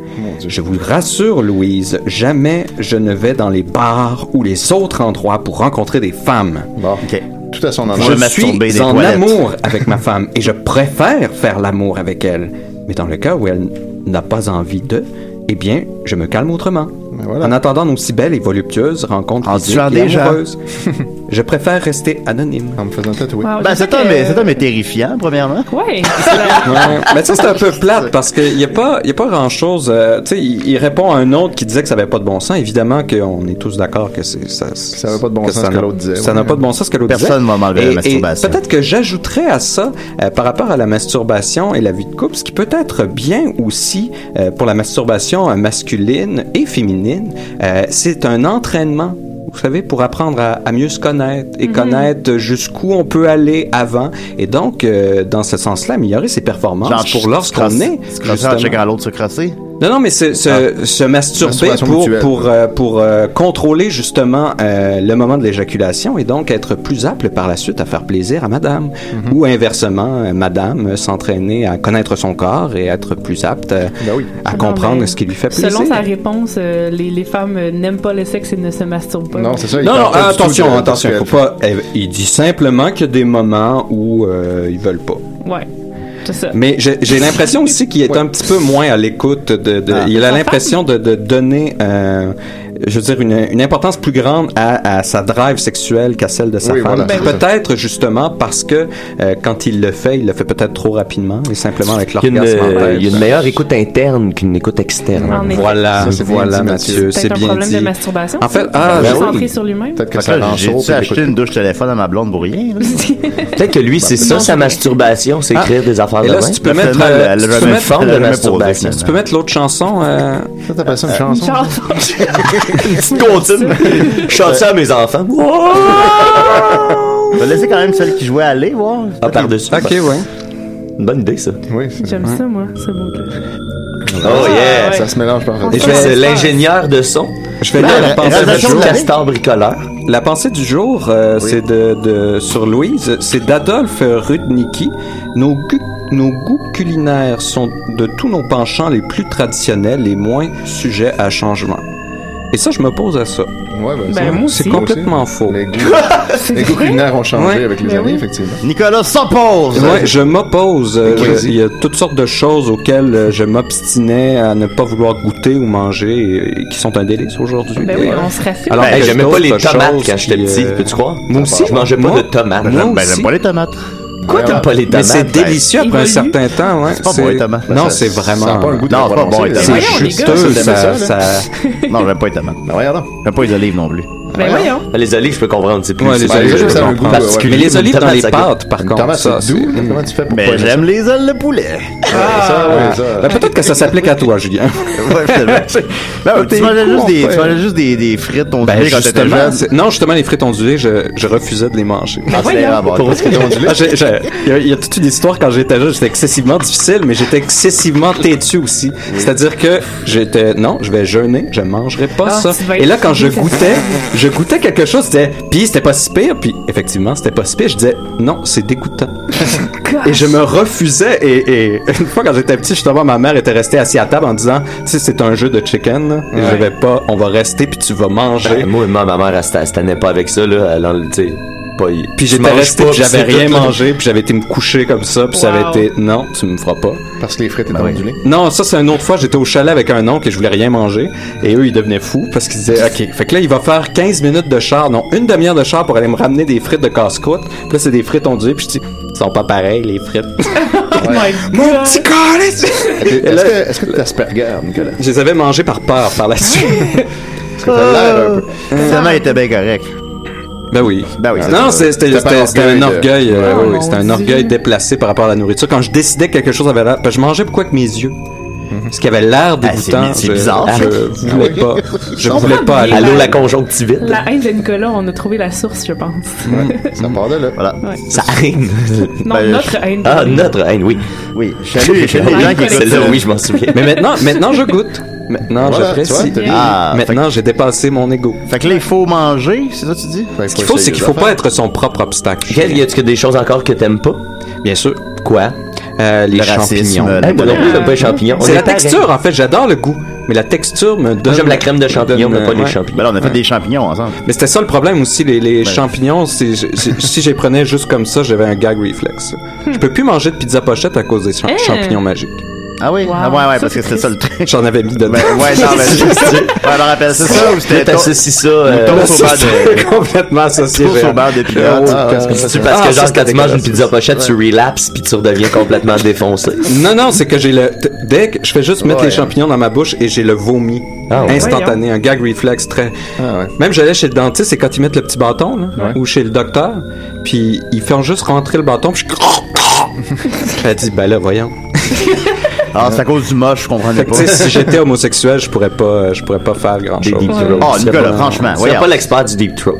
Je vous rassure, Louise, jamais je ne vais dans les bars ou les autres endroits pour rencontrer des femmes. Bon. OK. Tout à son Je endroit. Je me suis des en toilettes. amour avec ma femme et je préfère faire l'amour avec elle. Mais dans le cas où elle n'a pas envie de, eh bien, je me calme autrement. Ben voilà. En attendant nos si belles et voluptueuses rencontres En et gens. amoureuses, <laughs> je préfère rester anonyme. En me faisant tatouer. Wow, Ben, cet homme, que- est, cet homme est terrifiant, premièrement. La- <laughs> Ouais. Mais ça, c'est un peu plate parce qu'il n'y a pas, il y a pas grand chose. tu sais, il, il répond à un autre qui disait que ça n'avait pas de bon sens. Évidemment qu'on est tous d'accord que c'est ça. Ça n'avait pas de bon que sens ça ce que n'a- l'autre disait, Ça ouais. n'a pas de bon sens ce que l'autre disait. Personne va m'enlever la masturbation. Peut-être que j'ajouterais à ça, euh, par rapport à la masturbation et la vie de couple, ce qui peut être bien aussi euh, pour la masturbation euh, masculine et féminine, euh, c'est un entraînement. Vous savez, pour apprendre à, à mieux se connaître et connaître jusqu'où on peut aller avant. Et donc, euh, dans ce sens-là, améliorer ses performances Genre, pour lorsqu'on est, Se crosser checkant l'autre se crosser. Non, non, mais se, se, se masturber Masturbation pour, mutuelle. pour, euh, pour euh, contrôler justement euh, le moment de l'éjaculation et donc être plus apte par la suite à faire plaisir à madame. Ou inversement, euh, madame euh, s'entraîner à connaître son corps et être plus apte euh, à Non, comprendre ce qui lui fait plaisir. Selon sa réponse, euh, les, les femmes n'aiment pas le sexe et ne se masturbent pas. Non, c'est ça. Non, non, pas attention, attention, faut pas. euh, Il dit simplement qu'il y a des moments où euh, ils veulent pas. Ouais, ça. Mais j'ai j'ai l'impression aussi qu'il est un petit peu moins à l'écoute de, de- Ah. il a l'impression de, de donner euh, je veux dire une, une importance plus grande à, à sa drive sexuelle qu'à celle de sa Oui, femme. voilà, ça. peut-être justement parce que euh, quand il le fait, il le fait peut-être trop rapidement et simplement avec l'orgasme euh, il y a une meilleure écoute interne qu'une écoute externe. Voilà, Ça, c'est bien voilà dit, Mathieu, C'est bien problème dit. de masturbation. En fait, ça? ah, ben oui. centré sur lui-même. Peut-être que ça j'ai écoute- une douche téléphone à ma blonde pour rien. <laughs> Peut-être que lui, c'est ça, non, sa masturbation, c'est Ah. écrire des affaires Et de si tu peux mettre, euh, forme a de masturbation. tu peux mettre l'autre chanson. euh, Ça, t'appelles ça une chanson? <laughs> Une petite comptine. Je chante ça à mes enfants. On va laisser quand même celle qui jouait à aller, voir. Ah, par-dessus. Ok, ouais. Une bonne idée, ça. Oui, c'est J'aime ça, moi, ce mot-là. Oh, yeah. ouais. Ça se mélange parfaitement. Et je vais- C'est l'ingénieur de son. Je vais lire la la pensée du jour. Castor bricoleur. La pensée du jour, euh, c'est de, de sur Louise, c'est d'Adolphe Rudnicki. Nos, gu- nos goûts culinaires sont de tous nos penchants les plus traditionnels et moins sujets à changement. Et ça, je m'oppose à ça. Ouais, ben, Ben, ça, moi. C'est complètement faux. Les goûts, <laughs> les goûts culinaires ont changé Ouais. avec les Ben années, oui. effectivement. Nicolas s'oppose. Ouais, je m'oppose. Euh, Il y a toutes sortes de choses auxquelles euh, je m'obstinais à ne pas vouloir goûter ou manger et, qui sont un délice aujourd'hui. Ben oui, on se raffine. Alors, Hey, que J'aimais pas les tomates quand j'étais petit, euh, peux-tu croire? Moi aussi. Je mangeais pas de tomates. Ben, j'aime pas les tomates. Quoi, t'aimes pas les Mais tomates? c'est délicieux après un Évolue. certain temps, ouais. pas bon, les tomates. Non, Ça- c'est ça vraiment. a pas un goût de Non, c'est pas bon. C'est ça, ça, ça, ça- Non, j'aime pas les tomates. Ben, regarde. J'aime pas les olives non plus. Ben voyons. Les olives, je peux comprendre, c'est plus. Ouais, les olives, je ça a un comprends. goût, ouais, particulier. Mais les olives dans les pâtes, par contre, ça. Comment tu fais pour Mais j'aime les ailes de poulet. ça? Ça, ouais, ça. Ben, peut-être que ça s'applique à toi, Julien. <laughs> Ben, <laughs> tu mangeais juste des, ouais. tu mangeais juste des, des frites ondulées Ben, quand t'étais jeune. c'est- non, justement, les frites ondulées, je, je refusais de les manger. Ah. Ah, Il y, a- toute une histoire quand j'étais jeune, j'étais excessivement difficile, mais j'étais excessivement têtu aussi. C'est-à-dire que j'étais, non, je vais jeûner, je mangerai pas Ah, ça. Et là, quand je goûtais, <laughs> je goûtais quelque chose, c'était, puis c'était pas si pire, puis effectivement, c'était pas si pire. Je disais, non, c'est dégoûtant. <laughs> et je me refusais, et, et <laughs> une fois quand j'étais petit, justement, ma mère était restée assise à table en disant, tu sais, c'est un jeu de chicken, là, et je vais pas, on va rester, puis tu vas manger. Ben, Moi, ma ma mère, elle se elle pas avec ça, là. Elle, Puis j'étais resté, j'avais rien mangé, puis j'avais été me coucher comme ça, puis ça avait été non, tu me feras pas. Parce que les frites étaient Ben oui. Non, ça c'est une autre fois, j'étais au chalet avec un oncle et je voulais rien manger et eux ils devenaient fous parce qu'ils disaient OK, fait que là il va faire 15 minutes de char, non, une demi-heure de char pour aller me ramener des frites de casse-croûte. Puis là c'est des frites ondulées, puis je dis ils sont pas pareils les frites. <laughs> Oh my <laughs> Mon God. petit calice! Est-ce <laughs> que est-ce que tu Asperger, Nicolas? Je les avais mangés par peur par la suite. Parce que l'air un peu. Finalement, il était bien correct. Ben oui. Ben oui, Non, c'était un orgueil de- euh, Oh, oui, c'était un orgueil déplacé par rapport à la nourriture. Quand je décidais que quelque chose avait l'air, je mangeais beaucoup avec mes yeux. Ce qui avait l'air Ah, dégoûtant, c'est- c'est je- bizarre, ça. Je voulais pas, je voulais pas aller. Allô, la conjonctivite. La haine de Nicolas, on a trouvé la source, je pense. <laughs> Ça part de là. Voilà. Ça arrive. Non, Ben, notre haine. Ah, notre haine, oui. Oui, je je salue les gens qui écoutent Celle-là, ça. oui, je m'en souviens. Mais maintenant, maintenant je goûte. Maintenant, Voilà, j'apprécie. tu vois, t'as- Ah, fait, Maintenant, j'ai dépassé mon ego. fait que là, il faut manger, c'est ça que tu dis? Ben, Ce qu'il faut, c'est qu'il faut pas être son propre obstacle. Quel, y a-tu des choses encore que t'aimes pas? Bien sûr. Quoi? Euh, les Le racisme, champignons. euh, Hey, moi non plus, j'aime pas les champignons. On C'est est la texture, en fait. J'adore le goût. Mais la texture me donne. Moi, j'aime la crème de champignons, donne, mais pas euh, les ouais. champignons. Ben là, on a fait des champignons ensemble. Mais c'était ça le problème aussi, les, les champignons, c'est- je- si <laughs> je les prenais juste comme ça, j'avais un gag reflex. Je peux plus manger de pizza pochette à cause des cha- Hein? champignons magiques. Ah oui? Wow. Ah ouais, ouais, Ça, parce que c'est c'était ça le truc. J'en avais mis dedans. Ben, ouais, non, mais Ouais, alors rappelle, c'est ça ou c'était t'associes ça. euh, beurre de... <laughs> complètement associé. j'ai- au de peanuts. Ah. C'est parce Ah, que ça, genre quand tu manges une pizza pochette, tu relapses puis tu redeviens complètement défoncé. Non, non, c'est que j'ai le. Dès que je fais juste mettre les champignons dans ma bouche et j'ai le vomi Ah ouais. instantané, un gag reflex très. Ah, ouais. Même j'allais chez le dentiste et quand ils mettent le petit bâton, là, Ouais. ou chez le docteur, puis ils font juste rentrer le bâton, puis je. <laughs> Elle dit, ben là, voyons. <laughs> Ah, c'est à cause du moche, je comprenais Fait que, pas. tu sais, si j'étais homosexuel, je pourrais pas, je pourrais pas faire grand Des chose. deep throats. Oh, Tu Nicolas, pas- franchement, voyons. pas l'expert du deep throat.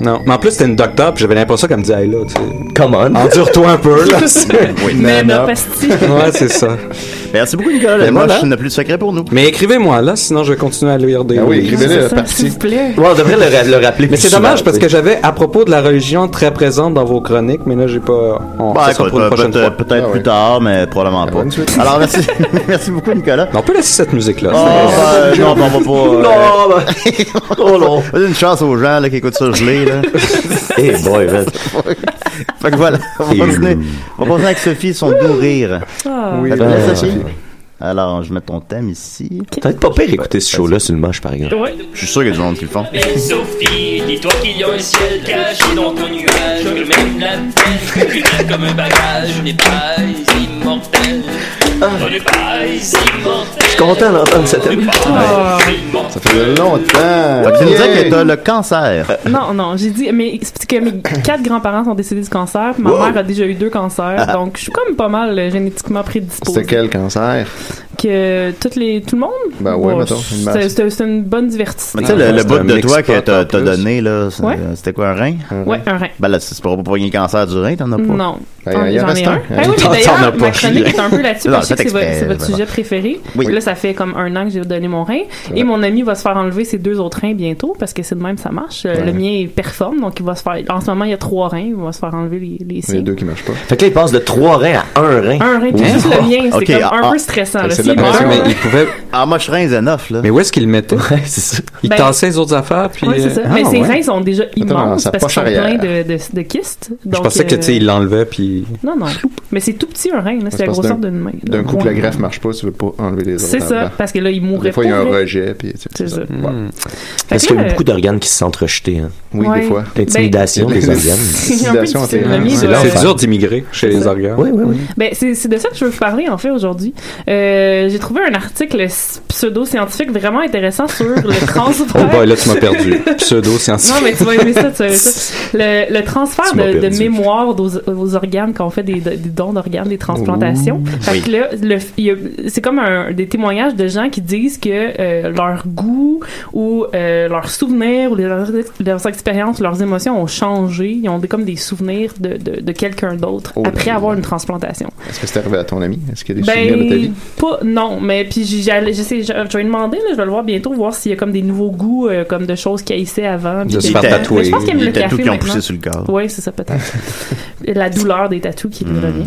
Non, mais en plus c'était une docteur, puis j'avais l'impression qu'elle me disait, hey là, tu sais, Come on. endure-toi un peu là. <laughs> <laughs> Mais Nana. nos pastilles. Ouais, c'est ça. Merci beaucoup, Nicolas. Ben Moi, je n'ai plus de secret pour nous. Mais écrivez-moi là, sinon je vais continuer à lire des. Ah oui, écrivez-le, parti. S'il vous plaît. Ouais, on devrait le, ra- le rappeler Mais c'est dommage parce que j'avais à propos de la religion très présente dans vos chroniques, mais là j'ai pas. On Bah, ça pour une prochaine fois. peut-être peut-être Ah plus ouais. tard, mais probablement pas. bonne suite. Alors, merci, <laughs> merci beaucoup, Nicolas. On peut laisser cette musique là. Oh, ben, non, on va pas. euh, Non, ben, oh non. Donne une chance aux gens là, qui écoutent ça gelé. Là. <laughs> Eh boy, man. fait que voilà, on va continuer, on va continuer avec Sophie, son doux rire. Ah. Oui, ben, plaît, Sophie? Alors, je mets ton thème ici. Ça va être pas pire écouter ce show-là sur le manche, par exemple. Ouais. Je suis sûr qu'il y a du monde qui le font. Mais Sophie, dis-toi qu'il y a un ciel caché dans ton nuage Que même la tu traînes comme un bagage n'est pas immortel On n'est pas immortel Je suis content d'entendre cette thème. Ah. Ça fait longtemps. Tu nous disais Yeah. que t'as le cancer. Non, non, j'ai dit, mais c'est parce que mes quatre grands-parents sont décédés du cancer, ma mère a déjà eu deux cancers, donc je suis comme pas mal euh, génétiquement prédisposée. C'était quel cancer? Que toutes les, tout le monde? Ben ouais, Bon, mettons, une. C'était une bonne diversité. Mais tu sais, le, le bout de toi que t'as donné, là, Ouais. c'était quoi, un rein? Ouais, un rein. Ben là, c'est pour pas pogner le cancer du rein, t'en as pas? Non. Ben, il y en J'en ai reste un. un. Ben oui, d'ailleurs, pas ma chronique est un peu là-dessus <laughs> parce que c'est votre, sujet préféré. Là, ça fait comme un an que j'ai donné mon rein. Et mon ami va se faire enlever ses deux autres reins bientôt parce que c'est de même ça marche. Euh, Le mien il performe, donc il va se faire. En ce moment, il y a trois reins. Il va se faire enlever les, les Il y siens. a deux qui marchent pas. Fait que là, il passe de trois reins à un rein. Un rein, puis Hein? juste le mien, c'est comme ah, un peu ah. stressant. S'il meurt, mais il pouvait. Ah, moi, je rein enough, là. Mais où est-ce qu'il le mettait Ouais, c'est ça. Il Ben- tassait les autres affaires puis. Ouais, c'est ça. euh, mais ah, ses ouais. reins sont déjà immenses parce qu'ils sont pleins de, de, de kystes. Je pensais que euh, tu sais, il l'enlevait puis. Non, non. Mais c'est tout petit un rein, là. C'est la parce grosseur d'un- d'une main. D'un coup, que la greffe marche pas, tu veux pas enlever les autres. C'est ça, parce que là, il mourrait Des fois, il y a un rejet, puis C'est ça. Ouais. Hmm. Qu'il y a beaucoup d'organes qui se sont rejetés? Hein? Oui, des fois. L'intimidation Ben, des organes. <laughs> C'est dur d'immigrer chez les organes. Oui, oui, oui. Ben, c'est c'est de ça que je veux vous parler, en fait, aujourd'hui. Euh, J'ai trouvé un article pseudo-scientifique vraiment intéressant sur le <laughs> transfert. Oh boy, là tu m'as perdu. Pseudo-scientifique. Non, mais tu vas aimer ça, tu vas aimer ça. <laughs> Le, le transfert de, mémoire aux, aux organes quand on fait des, des dons d'organes, des transplantations. Fait que là, le- il y a- c'est comme un, des témoignages de gens qui disent que euh, leur goût ou euh, leurs souvenirs ou les- leurs, leurs expériences, leurs émotions ont changé. Ils ont des, comme des souvenirs de, de, de quelqu'un d'autre Oh, après ben, avoir une transplantation. Est-ce que c'est arrivé à ton ami? Est-ce qu'il y a des souvenirs de ta vie? Ben, pas, non, mais puis j'ai- j'allais- je sais, je, je vais lui demander, là, je vais le voir bientôt, voir s'il y a comme des nouveaux goûts, euh, comme de choses qu'il haïssait avant. De se faire tatouer. Mais je pense qu'il aime Les le tatous café qui ont maintenant. poussé sur le corps. Oui, c'est ça peut-être. <laughs> La douleur des tatous qui lui Hmm. revient.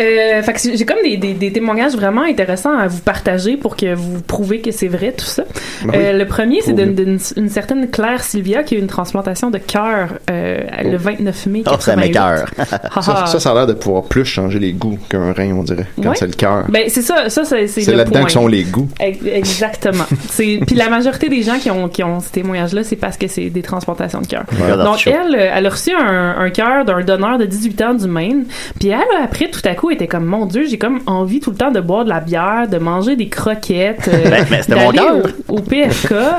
Euh, fait que j'ai comme des, des, des témoignages vraiment intéressants à vous partager pour que vous prouvez que c'est vrai tout ça. Ben Euh, le premier, c'est d'une d'une- une certaine Claire Sylvia qui a eu une transplantation de cœur euh, le 29 mai Oh, ça 88. m'écœure. <laughs> Ça, ça, ça a l'air de pouvoir plus changer les goûts qu'un rein, on dirait, quand Ouais. c'est le cœur. Ben c'est ça, ça c'est c'est C'est le là-dedans que sont les goûts. Ex- Exactement. <laughs> C'est puis la majorité des gens qui ont qui ont ces témoignages-là, c'est parce que c'est des transplantations de cœur. Donc elle, euh, elle a reçu un, un cœur d'un donneur de 18 ans du Maine. Puis elle, après, tout à coup, était comme mon Dieu, j'ai comme envie tout le temps de boire de la bière, de manger des croquettes, euh, Ben, mais c'était mon d'aller cœur. au, au PFK. Ah,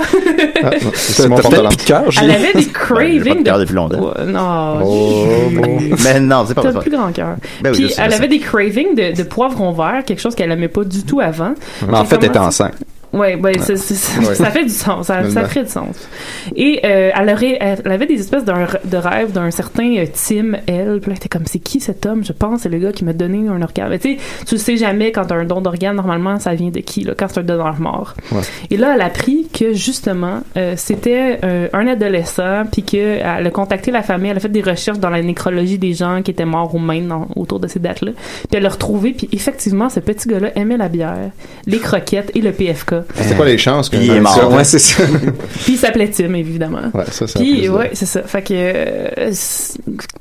non, <laughs> c'est mon de cœur, elle avait des Ben, cravings de cœur de depuis longtemps. Non. Oh, bon. Mais non, c'est pas T'as plus grand cœur. Ben oui, Puis elle avait des cravings de, de poivron vert, quelque chose qu'elle aimait pas du tout avant. Mais en fait, elle était commencé- ouais, c'est- Ouais. ça fait du sens, ça, ça du sens. Et euh, elle, aurait, elle avait des espèces de rêves d'un certain euh, Tim, elle. Puis là, elle était comme, c'est qui cet homme? Je pense, c'est le gars qui m'a donné un organe. Mais tu sais, tu sais jamais quand t'as un don d'organe, normalement, ça vient de qui, là, quand c'est un donneur mort. Ouais. Et là, elle a appris que, justement, euh, c'était euh, un adolescent, puis qu'elle a contacté la famille, elle a fait des recherches dans la nécrologie des gens qui étaient morts au Maine dans- autour de ces dates-là. Puis elle l'a retrouvé, puis effectivement, ce petit gars-là aimait la bière, les croquettes et le PFK. C'était quoi les chances que Puis il est mort. ça- Ouais, c'est ça. <laughs> Puis il s'appelait Tim, évidemment. Ouais, ça, ça a Puis, ouais, c'est ça. Fait que, euh,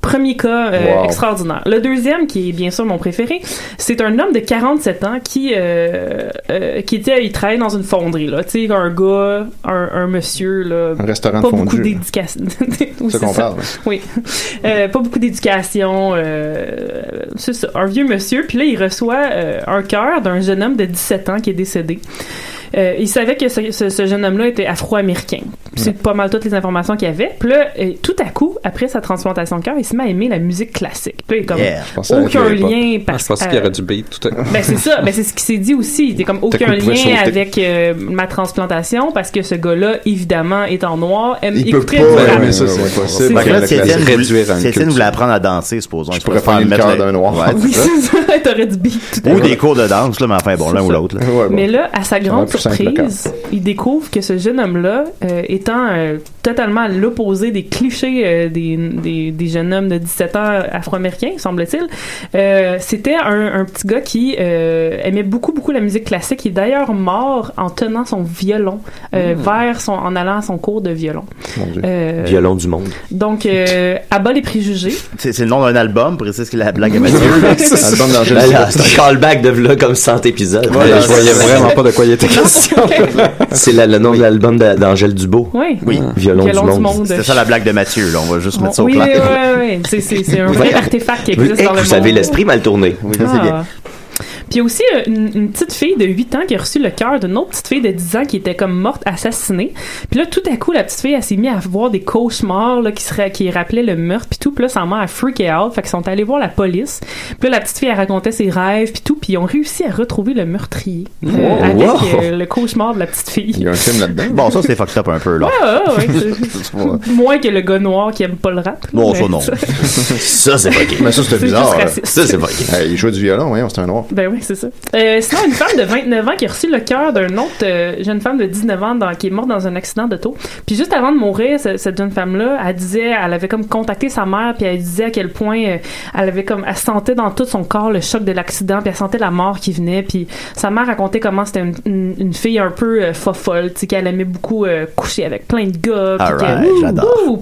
premier cas euh, Wow. extraordinaire. Le deuxième, qui est bien sûr mon préféré, c'est un homme de 47 ans qui, euh, euh, qui était, il travaillait dans une fonderie, là. Tu sais, un gars, un, un monsieur, là. Un restaurant Pas de beaucoup d'éducation. <laughs> Oui, C'est ça qu'on ça. parle. Oui. Euh, pas beaucoup d'éducation. Euh, c'est ça. Un vieux monsieur. Puis là, il reçoit euh, un cœur d'un jeune homme de 17 ans qui est décédé. Euh, il savait que ce, ce- ce jeune homme-là était afro-américain. C'est pas mal toutes les informations qu'il y avait. Puis là, euh, tout à coup, après sa transplantation de cœur, il s'est mis à aimer la musique classique. Puis là, il est comme Yeah. Aucun lien parce je pensais qu'il y aurait du beat, tout à Ben c'est ça, ben c'est ce qui s'est dit aussi. Il était comme aucun lien avec euh, ma transplantation parce que ce gars-là, évidemment, est en noir, aime Il peut pas aimer ça, c'est impossible. Classique. voulait- apprendre à danser, supposons. Je pourrais faire le cœur d'un noir. <laughs> Oui, c'est ça. <laughs> T'aurais du beat. Ou des cours de danse, là, mais enfin, bon, l'un ou l'autre. là. Mais là, à sa grande surprise, il découvre que ce jeune homme-là, euh, étant euh, totalement à l'opposé des clichés euh, des, des, des jeunes hommes de 17 ans afro-américains, semble-t-il, euh, c'était un, un petit gars qui euh, aimait beaucoup, beaucoup la musique classique. Il est d'ailleurs mort en tenant son violon euh, Mm. vers son, en allant à son cours de violon. Euh, Violon du monde. Donc, euh, <laughs> à bas les préjugés. C'est c'est le nom d'un album, précise qu'il a la blague à <laughs> Mathieu. C'est un callback de là comme 100 épisodes. Voilà, je voyais vraiment pas de quoi il était question. <laughs> C'est la- le nom de l'album d'A- d'Angèle Dubo. Oui. Oui. Violon, Violon du monde. monde. C'était ça la blague de Mathieu, là. On va juste mettre ça au oui, clair. oui, oui. C'est- C'est c'est un vrai artefact qui Vous, existe hey, dans le vous savez, l'esprit mal tourné. Oui, Ah. Puis il y a aussi euh, une, une petite fille de 8 ans qui a reçu le cœur d'une autre petite fille de 10 ans qui était comme morte, assassinée. Puis là, tout à coup, la petite fille, elle s'est mise à voir des cauchemars là, qui, seraient, qui rappelaient le meurtre, puis tout. Puis là, ça m'a freak out. Fait qu'ils sont allés voir la police. Puis là, la petite fille, elle racontait ses rêves, puis tout. Puis ils ont réussi à retrouver le meurtrier euh, Wow. avec Wow. euh, le cauchemar de la petite fille. Il y a un film là-dedans. Bon, ça, c'est fucked up un peu, là. Ouais, ouais, ouais, <laughs> c'est- Moins que le gars noir qui aime pas le rap. Non, ça, non. Ça, <laughs> c'est pas <laughs> gay. Mais ça, c'était C'est bizarre. Ça, c'est pas gay. Hey, il jouait du violon, voyons, c'était un noir. Ben oui, c'est ça. Euh, sinon, une femme de 29 ans qui a reçu le cœur d'un autre euh, jeune femme de 19 ans dans- qui est morte dans un accident d'auto. Puis juste avant de mourir, ce- cette jeune femme-là, elle disait, elle avait comme contacté sa mère, puis elle disait à quel point euh, elle avait comme, elle sentait dans tout son corps le choc de l'accident, puis elle sentait la mort qui venait. Puis sa mère racontait comment c'était une, une- une fille un peu euh, fofolle, tu sais, qu'elle aimait beaucoup euh, coucher avec plein de gars,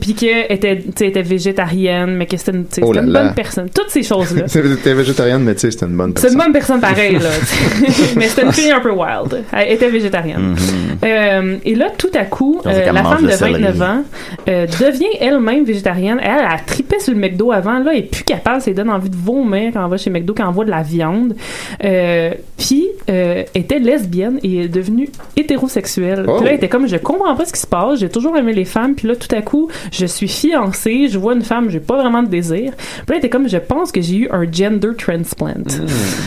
puis puis qu'elle était, tu sais, était végétarienne, mais que c'était une, Oh c'était là une là. bonne personne. Toutes ces choses-là. <laughs> T'es végétarienne, mais tu sais, c'était une bonne C'est personne. une bonne personne pareil, là. <laughs> Mais c'était une fille un peu wild. Elle était végétarienne. Euh, et là, tout à coup, euh, la femme de céleri. 29 ans euh, devient elle-même végétarienne. Elle, a trippé sur le McDo avant. Là, elle est plus capable. Ça lui donne envie de vomir quand on va chez McDo, quand on voit de la viande. Puis, était lesbienne et est devenue hétérosexuelle. Oh. Puis là, elle était comme, je comprends pas ce qui se passe. J'ai toujours aimé les femmes. Puis là, tout à coup, je suis fiancée. Je vois une femme, j'ai pas vraiment de désir. Puis là, elle était comme, je pense que j'ai eu un gender transplant.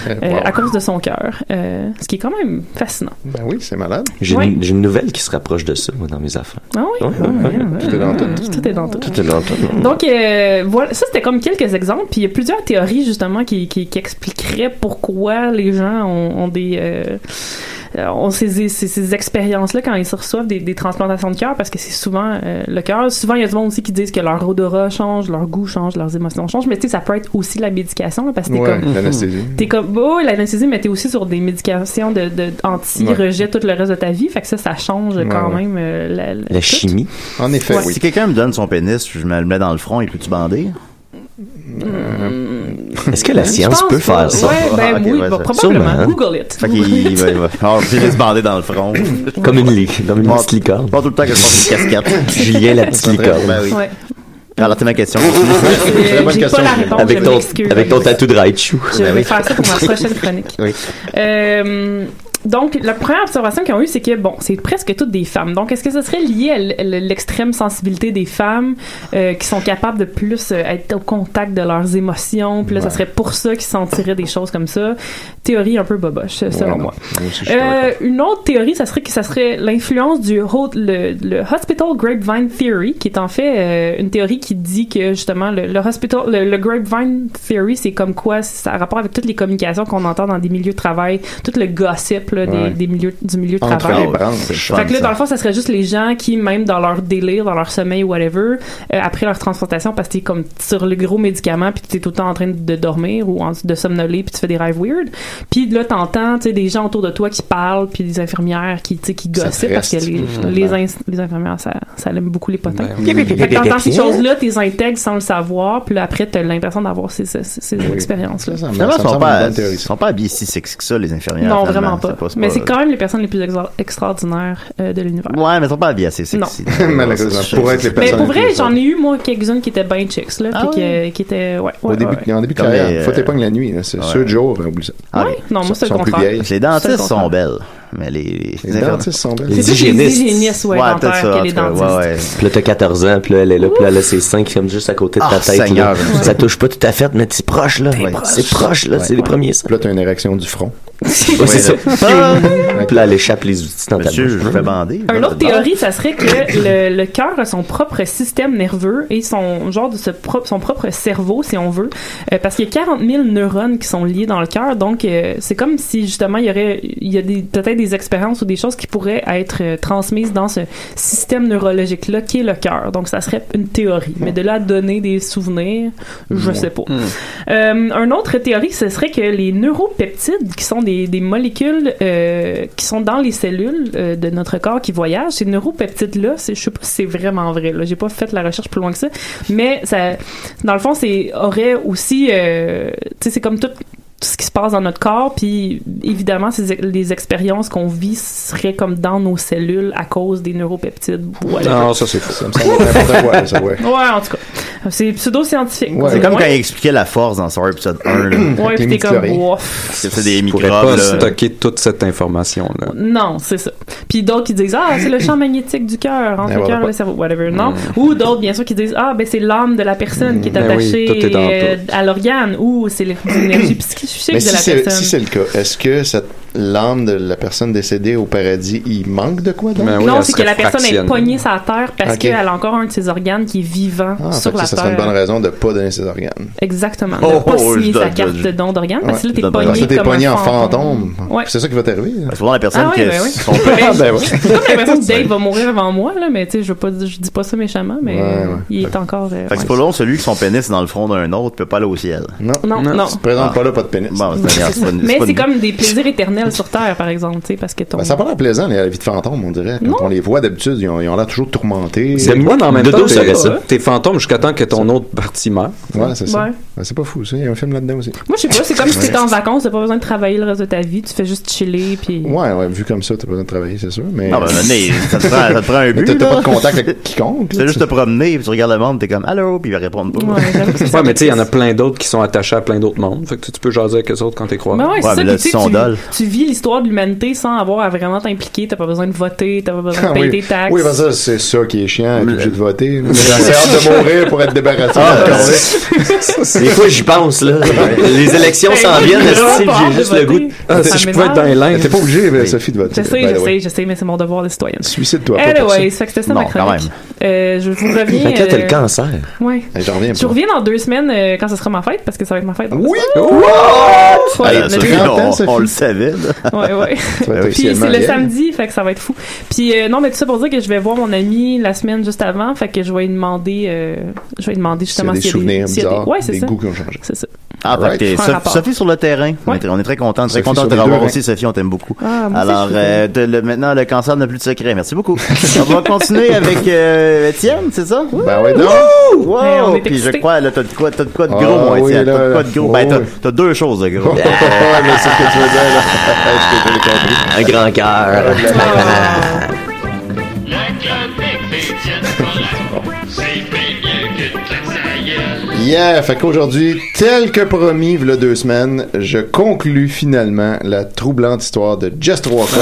Wow. À cause de son cœur. Euh, ce qui est quand même fascinant. Ben oui, c'est malade. J'ai une, j'ai une nouvelle qui se rapproche de ça, moi, dans mes affaires. Ah oui? Tout est dans tout. Tout est dans tout. Tout est dans tout. Donc, euh, voilà, ça c'était comme quelques exemples. Puis il y a plusieurs théories justement qui, qui, qui expliqueraient pourquoi les gens ont, ont des. euh, ont ces, ces, ces expériences-là quand ils se reçoivent des, des transplantations de cœur parce que c'est souvent euh, le cœur. Souvent, il y a du monde aussi qui disent que leur odorat change, leur goût change, leurs émotions changent. Mais tu sais, ça peut être aussi la médication là, parce que t'es Ouais, comme. l'anesthésie. T'es comme, oh, l'anesthésie, mais t'es aussi sur des médications de, de anti-rejet tout le reste de ta vie. Fait que ça, ça change quand ouais. même euh, la, la- chimie. En effet, Ouais. oui. Si quelqu'un me donne son pénis, je me le mets dans le front et peux-tu bander? Est-ce que la science peut faire ça? Ouais, ben Ah, ok, oui, ouais, bah, probablement. Sûrement. Google it. Fait qu'il va, le pénis bandé dans le front. <laughs> Comme une, li- comme une Bon. petite licorne. Pas tout le temps que je porte une casquette. <laughs> Julien, la petite licorne. Ben oui. Ouais. Alors, t'es ma question. Euh, bonne J'ai question. pas la réponse, Avec ton, m'excuse. avec ton tatou de Raichu. Je Ben vais oui. faire ça pour ma <laughs> prochaine chronique. Oui. Euh, donc, la première observation qu'ils ont eue, c'est que, bon, c'est presque toutes des femmes. Donc, est-ce que ce serait lié à l'extrême sensibilité des femmes euh, qui sont capables de plus euh, être au contact de leurs émotions? Puis là, ça serait pour ça qu'ils sentiraient des choses comme ça? Théorie un peu boboche, selon Ouais, moi. Aussi, Euh, une autre théorie, ça serait que ça serait l'influence du ho- le, le Hospital Grapevine Theory, qui est en fait euh, une théorie qui dit que justement le, le Hospital, le, le Grapevine Theory, c'est comme quoi ça a rapport avec toutes les communications qu'on entend dans des milieux de travail, tout le gossip là, des, Ouais. des milieux du milieu de Entre travail. les branches. Fait que là, dans le fond, ça serait juste les gens qui, même dans leur délire, dans leur sommeil, whatever, euh, après leur transplantation, parce que t'es comme sur le gros médicament, puis t'es tout le temps en train de dormir ou en- de somnoler, puis tu fais des rêves weird. Puis là, t'entends, tu sais, des gens autour de toi qui parlent, puis des infirmières qui, tu sais, qui gossipent, parce que les, les, infirmières, ça, ça aime beaucoup les potins. Ben oui. Fait que t'entends ces choses-là, t'es intègres sans le savoir, puis là, après, t'as l'impression d'avoir ces, ces, ces Oui. expériences-là. Finalement, ils sont pas, sont pas habillés si sexy que ça, les infirmières. Non, vraiment pas. Pas, Mais pas- c'est quand même les personnes les plus extra- extraordinaires euh, de l'univers. Ouais, mais ils sont pas habillés assez sexy. <laughs> Malheureusement, pour être les Mais personnes pour les vrai, j'en ai eu, moi, quelques-unes qui étaient bien chicks, là, Ah puis qui, qui étaient, ouais, Au début, ouais. en début de carrière, faut euh, t'épogner la nuit. là. C'est ouais. ceux de jour, ben, oublie ça. Ah, Ouais, non, moi, c'est le contraire. Les dentistes C'est sont belles, mais les... Les dentistes sont belles. Les C'est tous les hygiénistes. hygiénistes, ouais, Ouais, dentaires peut-être ça, les dentistes. ouais, ouais. Puis là, t'as 14 ans, puis là, elle est là, puis là, elle a ses seins qui comme juste à côté de ta Ah, tête. Seigneur, là. ça. Touche pas tout à fait, mais c'est proche, là. C'est proche, là. C'est les premiers seins. Puis là, t'as une érection du front. <laughs> Ouais, c'est ça. Puis là, elle échappe les outils dans ta Monsieur, bouche. je vous fais bander. Une autre théorie, ça serait que <clears throat> le, le cœur a son propre système nerveux et son genre de ce propre, son propre cerveau, si on veut, euh, parce qu'il y a 40 000 neurones qui sont liés dans le cœur. Donc, euh, c'est comme si justement il y aurait, il y a des peut-être des expériences ou des choses qui pourraient être euh, transmises dans ce système neurologique là qui est le cœur. Donc, ça serait une théorie. Mais de là à donner des souvenirs, je sais pas. Euh, un autre théorie, ce serait que les neuropeptides, qui sont des, des molécules euh, qui sont dans les cellules euh, de notre corps qui voyagent, ces neuropeptides-là, je sais pas si c'est vraiment vrai. Là, j'ai pas fait la recherche plus loin que ça, mais ça, dans le fond, c'est aurait aussi, euh, tu sais, c'est comme tout tout ce qui se passe dans notre corps, puis évidemment, ces, les expériences qu'on vit seraient comme dans nos cellules à cause des neuropeptides. Non, ça c'est. Ça me semble <laughs> n'importe quoi, ça, ouais. Ouais, en tout cas. C'est pseudo-scientifique. Ouais. C'est comme quand il expliquait la force dans Star épisode 1. là. Ouais, puis t'es comme. Wouf. C'est des microbes. pas là. stocker toute cette information-là. Non, c'est ça. Puis d'autres qui disent ah c'est le champ magnétique du cœur entre le voilà cœur et le cerveau, whatever. Non? Ou d'autres bien sûr qui disent ah ben c'est l'âme de la personne qui est Ben oui, attachée est euh, à l'organe ou c'est l'énergie <clears throat> psychique Mais de si la c'est personne. si c'est le cas, est-ce que cette l'âme de la personne décédée au paradis, il manque de quoi donc? Ben oui, non, c'est que la personne est poignée sur terre parce qu'elle a encore un de ses organes qui est vivant Ah, sur que la ça, ça serait terre. une bonne raison de pas donner ses organes. Exactement. Oh, de pas oh, signer je sa carte je- de don d'organe parce que là t'es pogné Parce en fantôme. Ouais. C'est ça qui va t'arriver. C'est souvent la personne Ah qui oui, ben oui. son Ben, ben oui. <laughs> J'ai comme l'impression que Dave va mourir avant moi, là, mais tu sais, je dis pas ça méchamment, mais il est encore. euh, Fait que c'est pas long, celui qui son pénis est dans le front d'un autre peut pas aller au ciel. Non. Non, non. Tu te présentes pas là, pas de pénis. Bon, c'est pas- <laughs> c'est pas- Mais c'est comme des plaisirs éternels sur Terre, par exemple, tu sais, parce que ton. Ben, ça a pas l'air plaisant, la vie de fantôme, on dirait. Quand Non. on les voit, d'habitude, ils ont ils ont l'air toujours tourmentés. C'est moi, mais en même temps, serait t'es, ça. t'es fantôme jusqu'à temps que ton autre partie meurt. Ouais, c'est ça. Ouais. Ben, c'est pas fou, ça. Il y a un film là-dedans aussi. Moi, je sais pas, c'est comme si t'étais en vacances, t'as pas besoin de travailler le reste de ta vie, tu fais juste chiller, puis. Ouais, ouais, vu comme ça, t'as pas besoin de travailler, c'est sûr. Mais. Non, ben, mais ça te prend, ça te prend un <laughs> but. t'as pas de contact avec quiconque. Fais juste te promener, puis tu regardes le monde, t'es comme allô, puis il va répondre pas. Ouais, c'est mais tu sais, il y en a plein d'autres qui sont attachés à plein d'autres mondes. Fait que tu- tu peux jaser avec eux autres quand t'es croisé. Ben ouais, c'est ça, mais là, puis tu sais, vis l'histoire de l'humanité sans avoir à vraiment t'impliquer, t'as pas besoin de voter, t'as pas besoin de Ah, payer oui. tes taxes. Oui, ben ça, c'est ça qui est chiant, être obligé de voter. <laughs> J'ai hâte de mourir pour être débarrassé. Ah, de Des fois, j'y pense, là. Les élections Ben, s'en viennent, j'ai juste le goût. Ah, si je pouvais être dans les lignes. T'es pas obligé, Sophie, de voter. Je sais, je sais, je sais, mais c'est mon devoir de citoyenne. Suicide-toi pas pour ça. C'était ça ma chronique. Euh, je vous reviens. T'as euh, le cancer. Ouais. J'en reviens Je reviens dans deux semaines euh, quand ce sera ma fête, parce que ça va être ma fête. Oui! Ouais, Ah, on, le savait. là. ouais, ouais. <laughs> Puis c'est le samedi, fait que ça va être fou. Puis euh, non, mais tout ça pour dire que je vais voir mon ami la semaine juste avant, fait que je vais lui demander, euh, je vais lui demander S'il y justement a des s'il y a souvenirs y a bizarres, Ouais, c'est des ça. goûts qui ont changé. C'est ça. Ah, fait Prends un Sophie, sur le terrain. On, est, on est très content, très content de te revoir aussi, Sophie, on t'aime beaucoup. Ah, moi Alors, euh, de- le- maintenant, le cancer n'a plus de secret. Merci beaucoup. <laughs> on va continuer avec euh, Étienne, c'est ça? Ben ouais, donc. Wow! Hey, on est Puis je crois, là, t'as de quoi, t'as de quoi de Ah, gros, mon oui, Étienne? là, T'as de quoi de gros? Oh, ben, t'as, oui. t'as deux choses de gros. <laughs> Ouais, mais c'est ce que tu veux dire, là. Je t'ai- compris. Un grand cœur. Yeah, fait qu'aujourd'hui, tel que promis, a deux semaines, je conclus finalement la troublante histoire de Just Walker.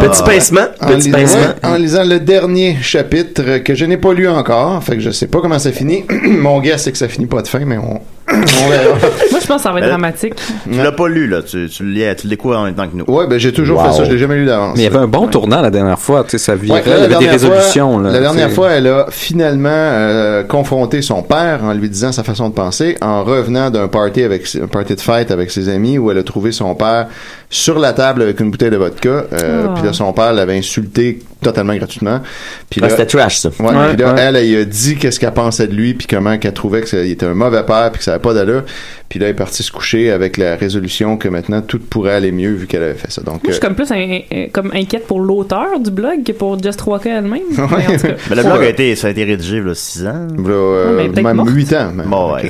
Petit pincement. En, Petit lisant, pincement. ouais, en lisant le dernier chapitre que je n'ai pas lu encore, fait que je sais pas comment ça finit. <clears throat> Mon guess c'est que ça finit pas de fin, mais on, <clears throat> on verra. Je pense que ça va être dramatique. Tu l'as pas lu, là. Tu, tu, le lis- tu le découvres en même temps que nous. Ouais, ben j'ai toujours Wow. fait ça, je l'ai jamais lu d'avance. Mais il y avait un bon tournant la dernière fois, tu sais, ça virait, Ouais, là, il y la avait des dernière fois- résolutions. là, la dernière fois, elle a finalement euh, confronté son père en lui disant sa façon de penser, en revenant d'un party avec un party de fête avec ses amis où elle a trouvé son père sur la table avec une bouteille de vodka. Euh, Oh. Puis là, son père l'avait insulté totalement gratuitement. Puis Ah, là, C'était trash, ça. Ouais, Ouais, puis là, ouais. elle, elle, a dit qu'est-ce qu'elle pensait de lui, puis comment qu'elle trouvait qu'il était un mauvais père, puis que ça n'avait pas d'allure. Puis là, elle est partie se coucher avec la résolution que maintenant tout pourrait aller mieux vu qu'elle avait fait ça. Donc, Moi, je suis euh, comme plus un- un- comme inquiète pour l'auteur du blog que pour Just 3K elle-même. <laughs> Mais le blog a été, ça a été rédigé, là, 6 ans. là, euh, mais même morte. 8 ans. même. Bon, ouais.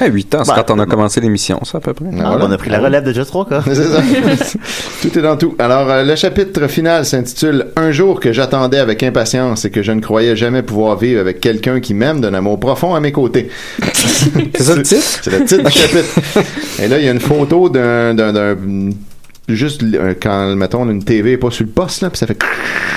À 8 ans, c'est Bah, quand on a commencé l'émission, ça, à peu près. Ah, voilà. On a pris la relève de Just 3 K. <laughs> C'est ça. tout est dans tout. Alors, euh, le chapitre final s'intitule Un jour que j'attendais avec impatience et que je ne croyais jamais pouvoir vivre avec quelqu'un qui m'aime d'un amour profond à mes côtés. <laughs> C'est ça le titre? C'est le titre du chapitre. Et là, il y a une photo d'un, d'un, d'un- juste quand, mettons, une TV est pas sur le poste, là, puis ça fait...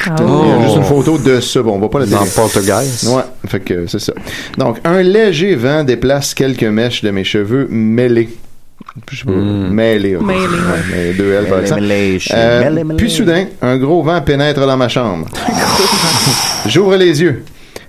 Ah, Il y a Oh. juste une photo de ça. Bon, on va pas la Dans. Poltergeist. Ouais, fait que c'est ça. Donc, un léger vent déplace quelques mèches de mes cheveux mêlés. Mm. ouais. deux L par exemple. Euh, puis soudain, un gros vent pénètre dans ma chambre. <laughs> J'ouvre les yeux.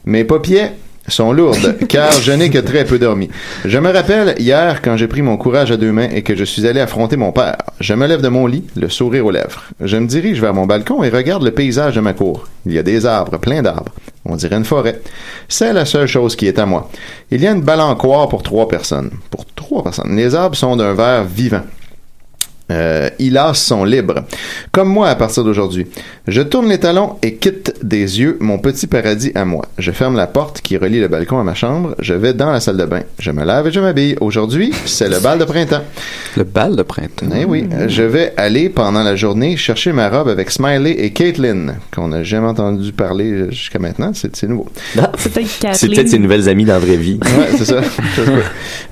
Mes paupières sont lourdes, <laughs> car je n'ai que très peu dormi. Je me rappelle hier quand j'ai pris mon courage à deux mains et que je suis allé affronter mon père. Je me lève de mon lit, le sourire aux lèvres. Je me dirige vers mon balcon et regarde le paysage de ma cour. Il y a des arbres, plein d'arbres. On dirait une forêt. C'est la seule chose qui est à moi. Il y a une balancoire pour trois personnes. Pour trois personnes. Les arbres sont d'un vert vivant. Euh, Hilas sont libres. Comme moi à partir d'aujourd'hui. Je tourne les talons et quitte des yeux mon petit paradis à moi. Je ferme la porte qui relie le balcon à ma chambre. Je vais dans la salle de bain. Je me lave et je m'habille. Aujourd'hui, c'est le bal de printemps. Le bal de printemps. Eh oui, euh, je vais aller pendant la journée chercher ma robe avec Smiley et Caitlin, qu'on n'a jamais entendu parler jusqu'à maintenant. C'est c'est nouveau. Ah, C'est peut-être c'est Kathleen. peut-être ses nouvelles amies dans la vraie vie. Ouais, c'est ça. <laughs>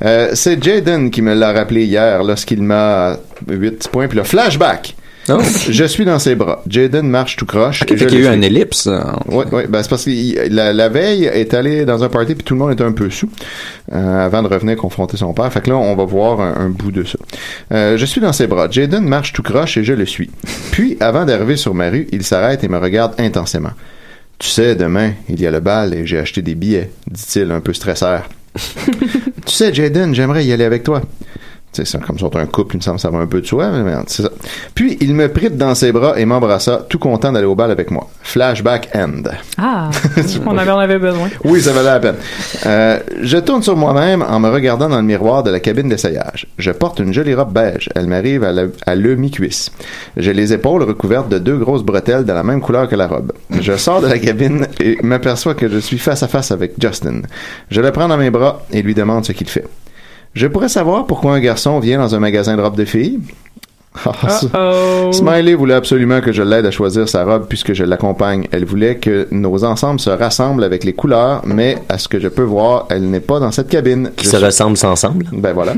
Euh, c'est Jaden qui me l'a rappelé hier lorsqu'il m'a 8 petits points. Puis le flashback. Oh. <laughs> Je suis dans ses bras. Jaden marche tout croche. Ok, et je fait qu'il y a eu un ellipse. Oui, oui, ben c'est parce que il- la, la veille est allé dans un party puis tout le monde était un peu sous euh, avant de revenir confronter son père. Fait que là, on va voir un, un bout de ça. Euh, je suis dans ses bras. Jaden marche tout croche et je le suis. Puis, avant d'arriver sur ma rue, il s'arrête et me regarde intensément. Tu sais, demain, il y a le bal et j'ai acheté des billets, dit-il un peu stresseur. <laughs> tu sais, Jaden, j'aimerais y aller avec toi. C'est comme ça, un couple, il me semble que ça va un peu de soi, mais c'est ça. Puis, il me prit dans ses bras et m'embrassa, tout content d'aller au bal avec moi. Flashback end. Ah, <laughs> on avait, on avait besoin. Oui, ça valait la peine. Euh, je tourne sur moi-même en me regardant dans le miroir de la cabine d'essayage. Je porte une jolie robe beige. Elle m'arrive à le mi-cuisse. J'ai les épaules recouvertes de deux grosses bretelles de la même couleur que la robe. Je sors de la cabine et m'aperçois que je suis face à face avec Justin. Je le prends dans mes bras et lui demande ce qu'il fait. Je pourrais savoir pourquoi un garçon vient dans un magasin de robes de filles? Ah, Oh. Smiley voulait absolument que je l'aide à choisir sa robe puisque je l'accompagne. Elle voulait que nos ensembles se rassemblent avec les couleurs, mais à ce que je peux voir, elle n'est pas dans cette cabine. Qui Je se suis- ressemblent ensemble. Ben voilà.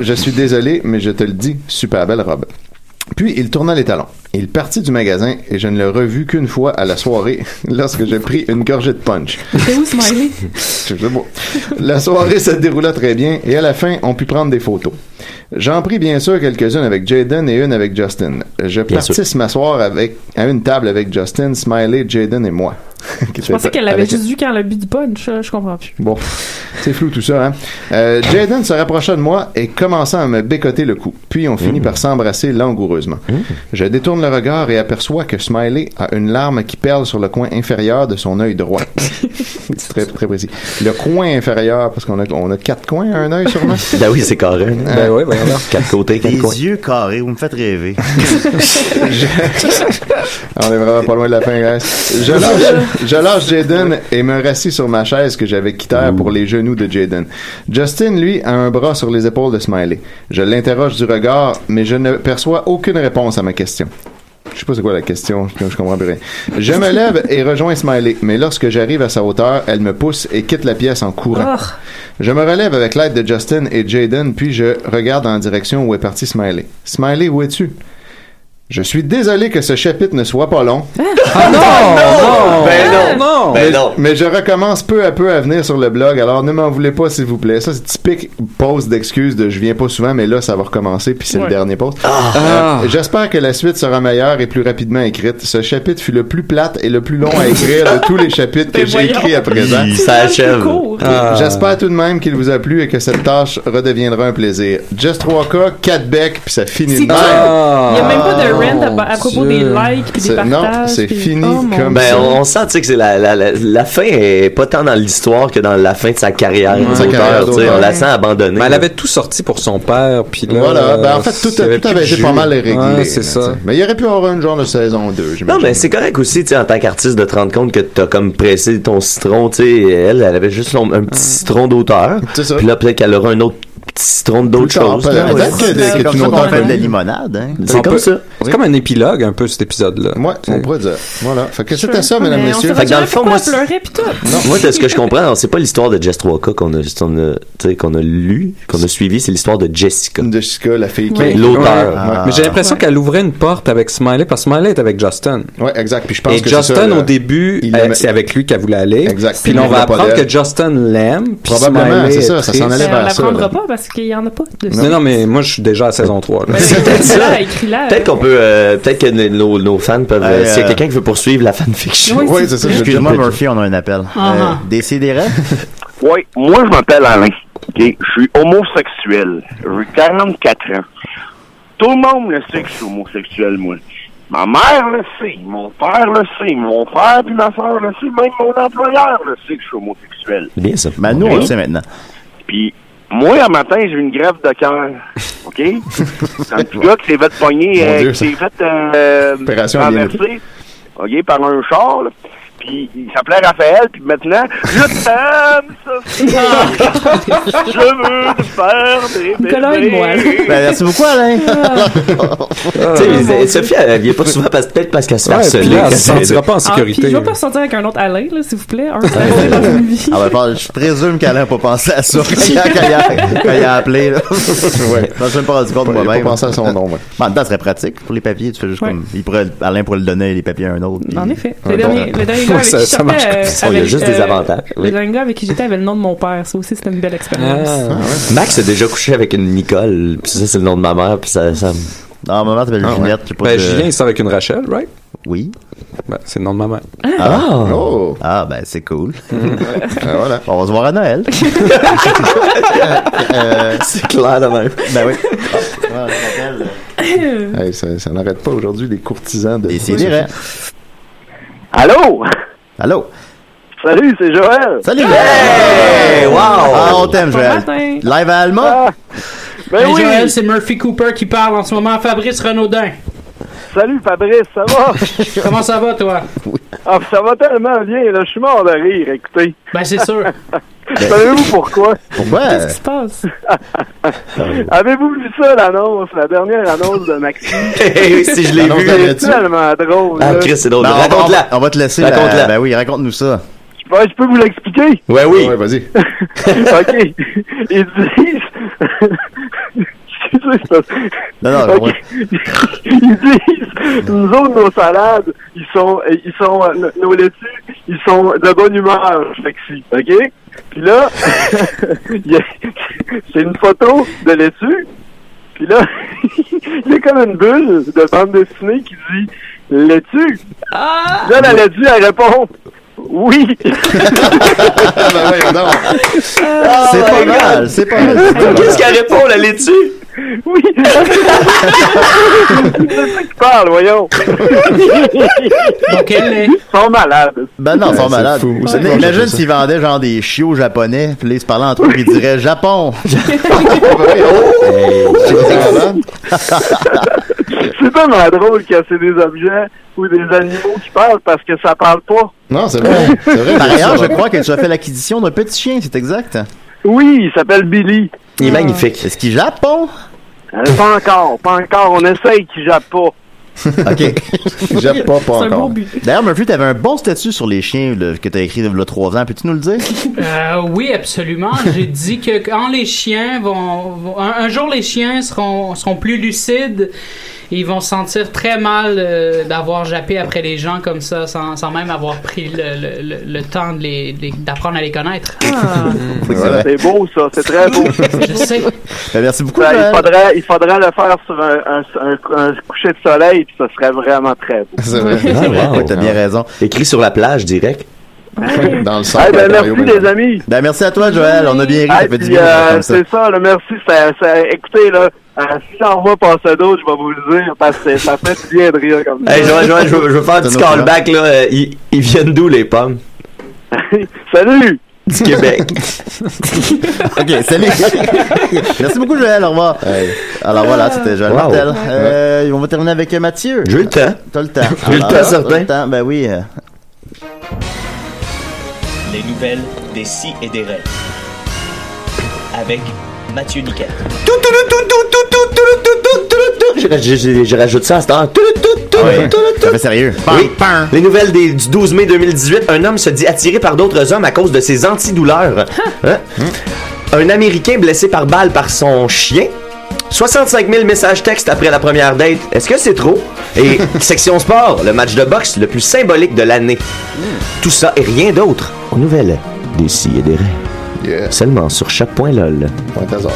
Je suis désolé, mais je te le dis, super belle robe. Puis il tourna les talons. Il partit du magasin et je ne l'ai revu qu'une fois à la soirée <laughs> lorsque j'ai pris une gorgée de punch. C'est où, Smiley? <laughs> Je sais pas. La soirée se déroula très bien et à la fin, on put prendre des photos. J'en pris bien sûr quelques-unes avec Jaden et une avec Justin. Je partisse m'asseoir avec, à une table avec Justin, Smiley, Jaden et moi. <laughs> Je pensais qu'elle l'avait juste vu quand elle a bu du punch. Je comprends plus. Bon, c'est flou tout ça, hein. Euh, Jaden se rapprocha de moi et commença à me bécoter le cou. Puis on finit par s'embrasser langoureusement. Je détourne le regard et aperçois que Smiley a une larme qui perle sur le coin inférieur de son œil droit. <laughs> c'est très, très précis. Le coin inférieur, parce qu'on a, on a quatre coins à un œil sûrement. <laughs> Ben oui, c'est carré. Ben oui, voyons donc. Quatre côtés, quatre coins. yeux carrés, vous me faites rêver. <laughs> On est vraiment pas loin de la fin, guys. Je lâche, je lâche Jaden et me rassis sur ma chaise que j'avais quittée pour les genoux de Jaden. Justin, lui, a un bras sur les épaules de Smiley. Je l'interroge du regard, mais je ne perçois aucune réponse à ma question. Je sais pas c'est quoi la question, je, je comprends plus rien. Je me lève et rejoins Smiley, mais lorsque j'arrive à sa hauteur, elle me pousse et quitte la pièce en courant. Oh. Je me relève avec l'aide de Justin et Jaden, puis je regarde en direction où est parti Smiley. Smiley, où es-tu? Je suis désolé que ce chapitre ne soit pas long. Ah <laughs> non, non, Ben non. non. Ben non. Mais je recommence peu à peu à venir sur le blog, alors ne m'en voulez pas s'il vous plaît. Ça, c'est typique pause d'excuses de je viens pas souvent, mais là, ça va recommencer, puis c'est Ouais. le dernier. Ah. Euh, J'espère que la suite sera meilleure et plus rapidement écrite. Ce chapitre fut le plus plate et le plus long à écrire de tous les chapitres que <laughs> Ben j'ai écrits à présent. S'achève. Court. Ah. J'espère tout de même qu'il vous a plu et que cette tâche redeviendra un plaisir. Just 3K, 4 becs, puis ça finit de C'est même. Il n'y a même pas de rant à, à propos des likes puis des C'est- non, partages. c'est puis- fini Oh, comme Ben, ça. on, on sent, tu sais, que c'est la, la, la, la fin est pas tant dans l'histoire que dans la fin de sa carrière Sa carrière d'auteur, tu sais. d'auteur. On la sent abandonnée. Mais elle avait tout sorti pour son père, puis là... Voilà, ben en fait, tout, avait tout été pas mal réglé. Ouais, c'est ça. t'sais. Mais il y aurait pu avoir une genre de saison 2, Non, mais c'est correct aussi, tu sais, en tant qu'artiste, de te rendre compte que t'as comme pressé ton citron, tu sais. Elle, elle avait juste un petit citron d'auteur. C'est ça. Puis là, peut-être qu'elle aura un autre citron d'autre tard, chose. peut- là, ouais. peut-être que tu fait de la limonade, hein. C'est comme ça. C'est comme un épilogue, un peu, cet épisode-là. Ouais, on pourrait dire. Voilà. Fait que c'était ça, mesdames, messieurs. sait Fait que dans le fond, moi. Moi, de ce que je comprends, c'est pas l'histoire de Jess 3K qu'on a, qu'on a, lu, qu'on a suivi, c'est l'histoire de Jessica. Jessica, la fille qui. L'auteur. Ah. Mais j'ai l'impression Ouais. qu'elle ouvrait une porte avec Smiley, parce que Smiley est avec Justin. Ouais, exact. Puis je pense Et Justin, au début, c'est avec lui qu'elle voulait aller. Exact. Puis là, on va apprendre que Justin l'aime. Probablement, c'est ça, ça s'en allait Mais on vers ça, l'apprendra là. pas parce qu'il y en a pas de Non, non, mais moi, je suis déjà à saison 3. là. Écris-la, <laughs> écris-la. Peut-être qu'on peut, euh, peut-être que nos, nos fans peuvent, euh, s'il y a euh, quelqu'un qui veut poursuivre la fanfiction. Oui, Oui, c'est ça. Excuse-moi, Murphy, on a un appel. Ah, Euh, ah. Décidérez. <laughs> Oui, moi je m'appelle Alain. Je suis homosexuel. J'ai 44 ans. Tout le monde le sait que je suis homosexuel, moi. Ma mère le sait, mon père le sait, mon frère puis ma soeur le sait, même mon employeur le sait que je suis homosexuel. Bien ça. Ben, nous, on le sait maintenant. Puis moi, un matin, j'ai eu une grève de cœur. OK? C'est <laughs> un petit gars qui s'est fait pogner, euh, qui s'est fait euh, renverser, OK, par un char, là. Puis il s'appelait Raphaël, puis maintenant, je t'aime, Sophie! <laughs> je veux te faire des Nicolas et moi, là. bébés! Ben, merci beaucoup, Alain. Tu sais, Sophie, elle vient pas souvent parce, peut-être parce qu'elle se fait harceler. là, elle se sentira pas en Ah, sécurité. je veux pas sortir avec un autre Alain, là, s'il vous plaît. Un seul dans une vie. Ah, ben, je présume qu'Alain n'a pas pensé à ça <laughs> quand il a, quand il a- quand il a appelé, là. <laughs> Ouais. Non, je me suis pas rendu compte Il a pas moi-même. pensé à son nom, ouais. En même temps, ce serait pratique pour les papiers. Tu fais juste Ouais. comme, il pourrait, Alain pourrait le donner les papiers à un autre. puis- En effet. Le dernier, Ouais, avec ça- marche sortais, euh, ça. Il y a juste des avantages, Le dernier gars avec qui j'étais avait le nom de mon père. Ça aussi, c'était une belle expérience. Ah. Max a déjà couché avec une Nicole, puis ça, c'est le nom de ma mère, puis ça, ça Non, maman t'appelles Ah, ouais. Ginette. je sais pas Ben, de- Julien, il sort avec une Rachel, right? Oui. Ben, c'est le nom de ma mère. Ah. Oh! Ah, ben, c'est cool. <laughs> Ah, voilà. On va se voir à Noël. <laughs> Euh, C'est clair de même. ben oui. Ah, ouais, Hey, ça, ça n'arrête pas aujourd'hui, les courtisans de. Décidérez. Allô? Allô? Salut, c'est Joël! Salut! Hey, wow! Ah, on t'aime, Bon Joël. matin. Live à Alma? Ah, ben Hey, oui! Joël, c'est Murphy Cooper qui parle en ce moment. Fabrice Renaudin. Salut Fabrice, ça va? <laughs> Comment ça va, toi? Ah, ça va tellement bien, là, je suis mort de rire, écoutez. Ben, c'est sûr. <laughs> Savez-vous pourquoi? Pourquoi? Qu'est-ce qui se passe? <laughs> Avez-vous vu ça, l'annonce, la dernière annonce de Maxime? <laughs> Si je l'ai vu. C'est tellement drôle, Ah. Chris, c'est drôle. Ben, on, va, on, Raconte-la. on va te laisser. la- Raconte-la. Ben oui, raconte-nous ça. Ouais, je peux vous l'expliquer? Ouais, oui. Ouais, vas-y. <laughs> OK. Ils disent... Non, non, Ok. Ils disent, nous autres, nos salades, ils sont, ils sont, euh, nos laitues, ils sont de bonne humeur, Flexi, ok? Puis là, <laughs> il y a- c'est une photo de laitue, puis là, <laughs> il y a comme une bulle de bande dessinée qui dit laitue. Là, la laitue, elle répond oui. <laughs> Ah, voyons donc. c'est pas mal, c'est pas mal. Qu'est-ce qu'elle répond, la laitue? Oui. <laughs> c'est ça qui parle, voyons. <laughs> Donc, elle est. Ils sont malades. Ben non, ils sont malades. fou. Ouais. Imagine s'ils vendaient genre des chiots japonais, puis là, ils se parlaient entre eux, puis ils diraient Japon. <laughs> C'est tellement drôle que c'est des objets ou des animaux qui parlent parce que ça parle pas. Non, c'est vrai. C'est vrai. Par ailleurs, je crois que tu as fait l'acquisition d'un petit chien, c'est exact. Oui, il s'appelle Billy. Il est magnifique. Est-ce qu'il Japon? Euh, pas encore, pas encore. On essaye qu'il jappe pas. <laughs> OK. J'aime pas, pas encore. D'ailleurs, Murphy, t'avais un bon statut sur les chiens là, que t'as écrit il y a trois ans. Peux-tu nous le dire? Euh, oui, absolument. J'ai dit que quand les chiens vont, vont- un, un jour les chiens seront seront plus lucides, ils vont se sentir très mal euh, d'avoir jappé après les gens comme ça, sans, sans même avoir pris le, le, le, le temps de les- de les- d'apprendre à les connaître. Ah. Voilà. C'est beau, ça. C'est très beau. Je sais. <laughs> Ben, merci beaucoup. Ça, il, Joël. faudrait, il faudrait le faire sur un, un, un- un coucher de soleil, puis ça serait vraiment très beau. C'est vrai. Ah, wow. Ouais, t'as bien raison. Écrit sur la plage, direct. Dans le Ah, ben, merci les amis. Ben, merci à toi, Joël. On a bien ri. Ça fait du bien. euh, comme ça. c'est ça, là, merci. Ça, ça, écoutez, là, euh, si j'en vois passer d'autres, je vais vous le dire, parce que ça fait du bien de rire comme ça. Hey, Joël, Joël, je veux, faire un petit callback, là. Euh, Ils, ils viennent d'où, les pommes? <laughs> Salut! Du Québec. <laughs> OK, salut. Merci beaucoup, Joël. Au revoir. Alors voilà, c'était Joël Wow. Martel. Euh, On va terminer avec euh, Mathieu. J'ai le temps. T'as le temps. <laughs> J'ai le temps, certain. le temps, Ben oui. Les nouvelles des si et des rêves. Avec Mathieu Niquet. Je rajoute ça à cette heure. Sérieux. Oui. Les nouvelles des, du 12 mai 2018, un homme se dit attiré par d'autres hommes à cause de ses antidouleurs. Hein? Un Américain blessé par balle par son chien. 65 000 messages textes après la première date. Est-ce que c'est trop? Et <laughs> section sport, le match de boxe le plus symbolique de l'année. Tout ça et rien d'autre aux nouvelles des si et des rêves. Yeah. Seulement sur chaque.lol. Point hasard.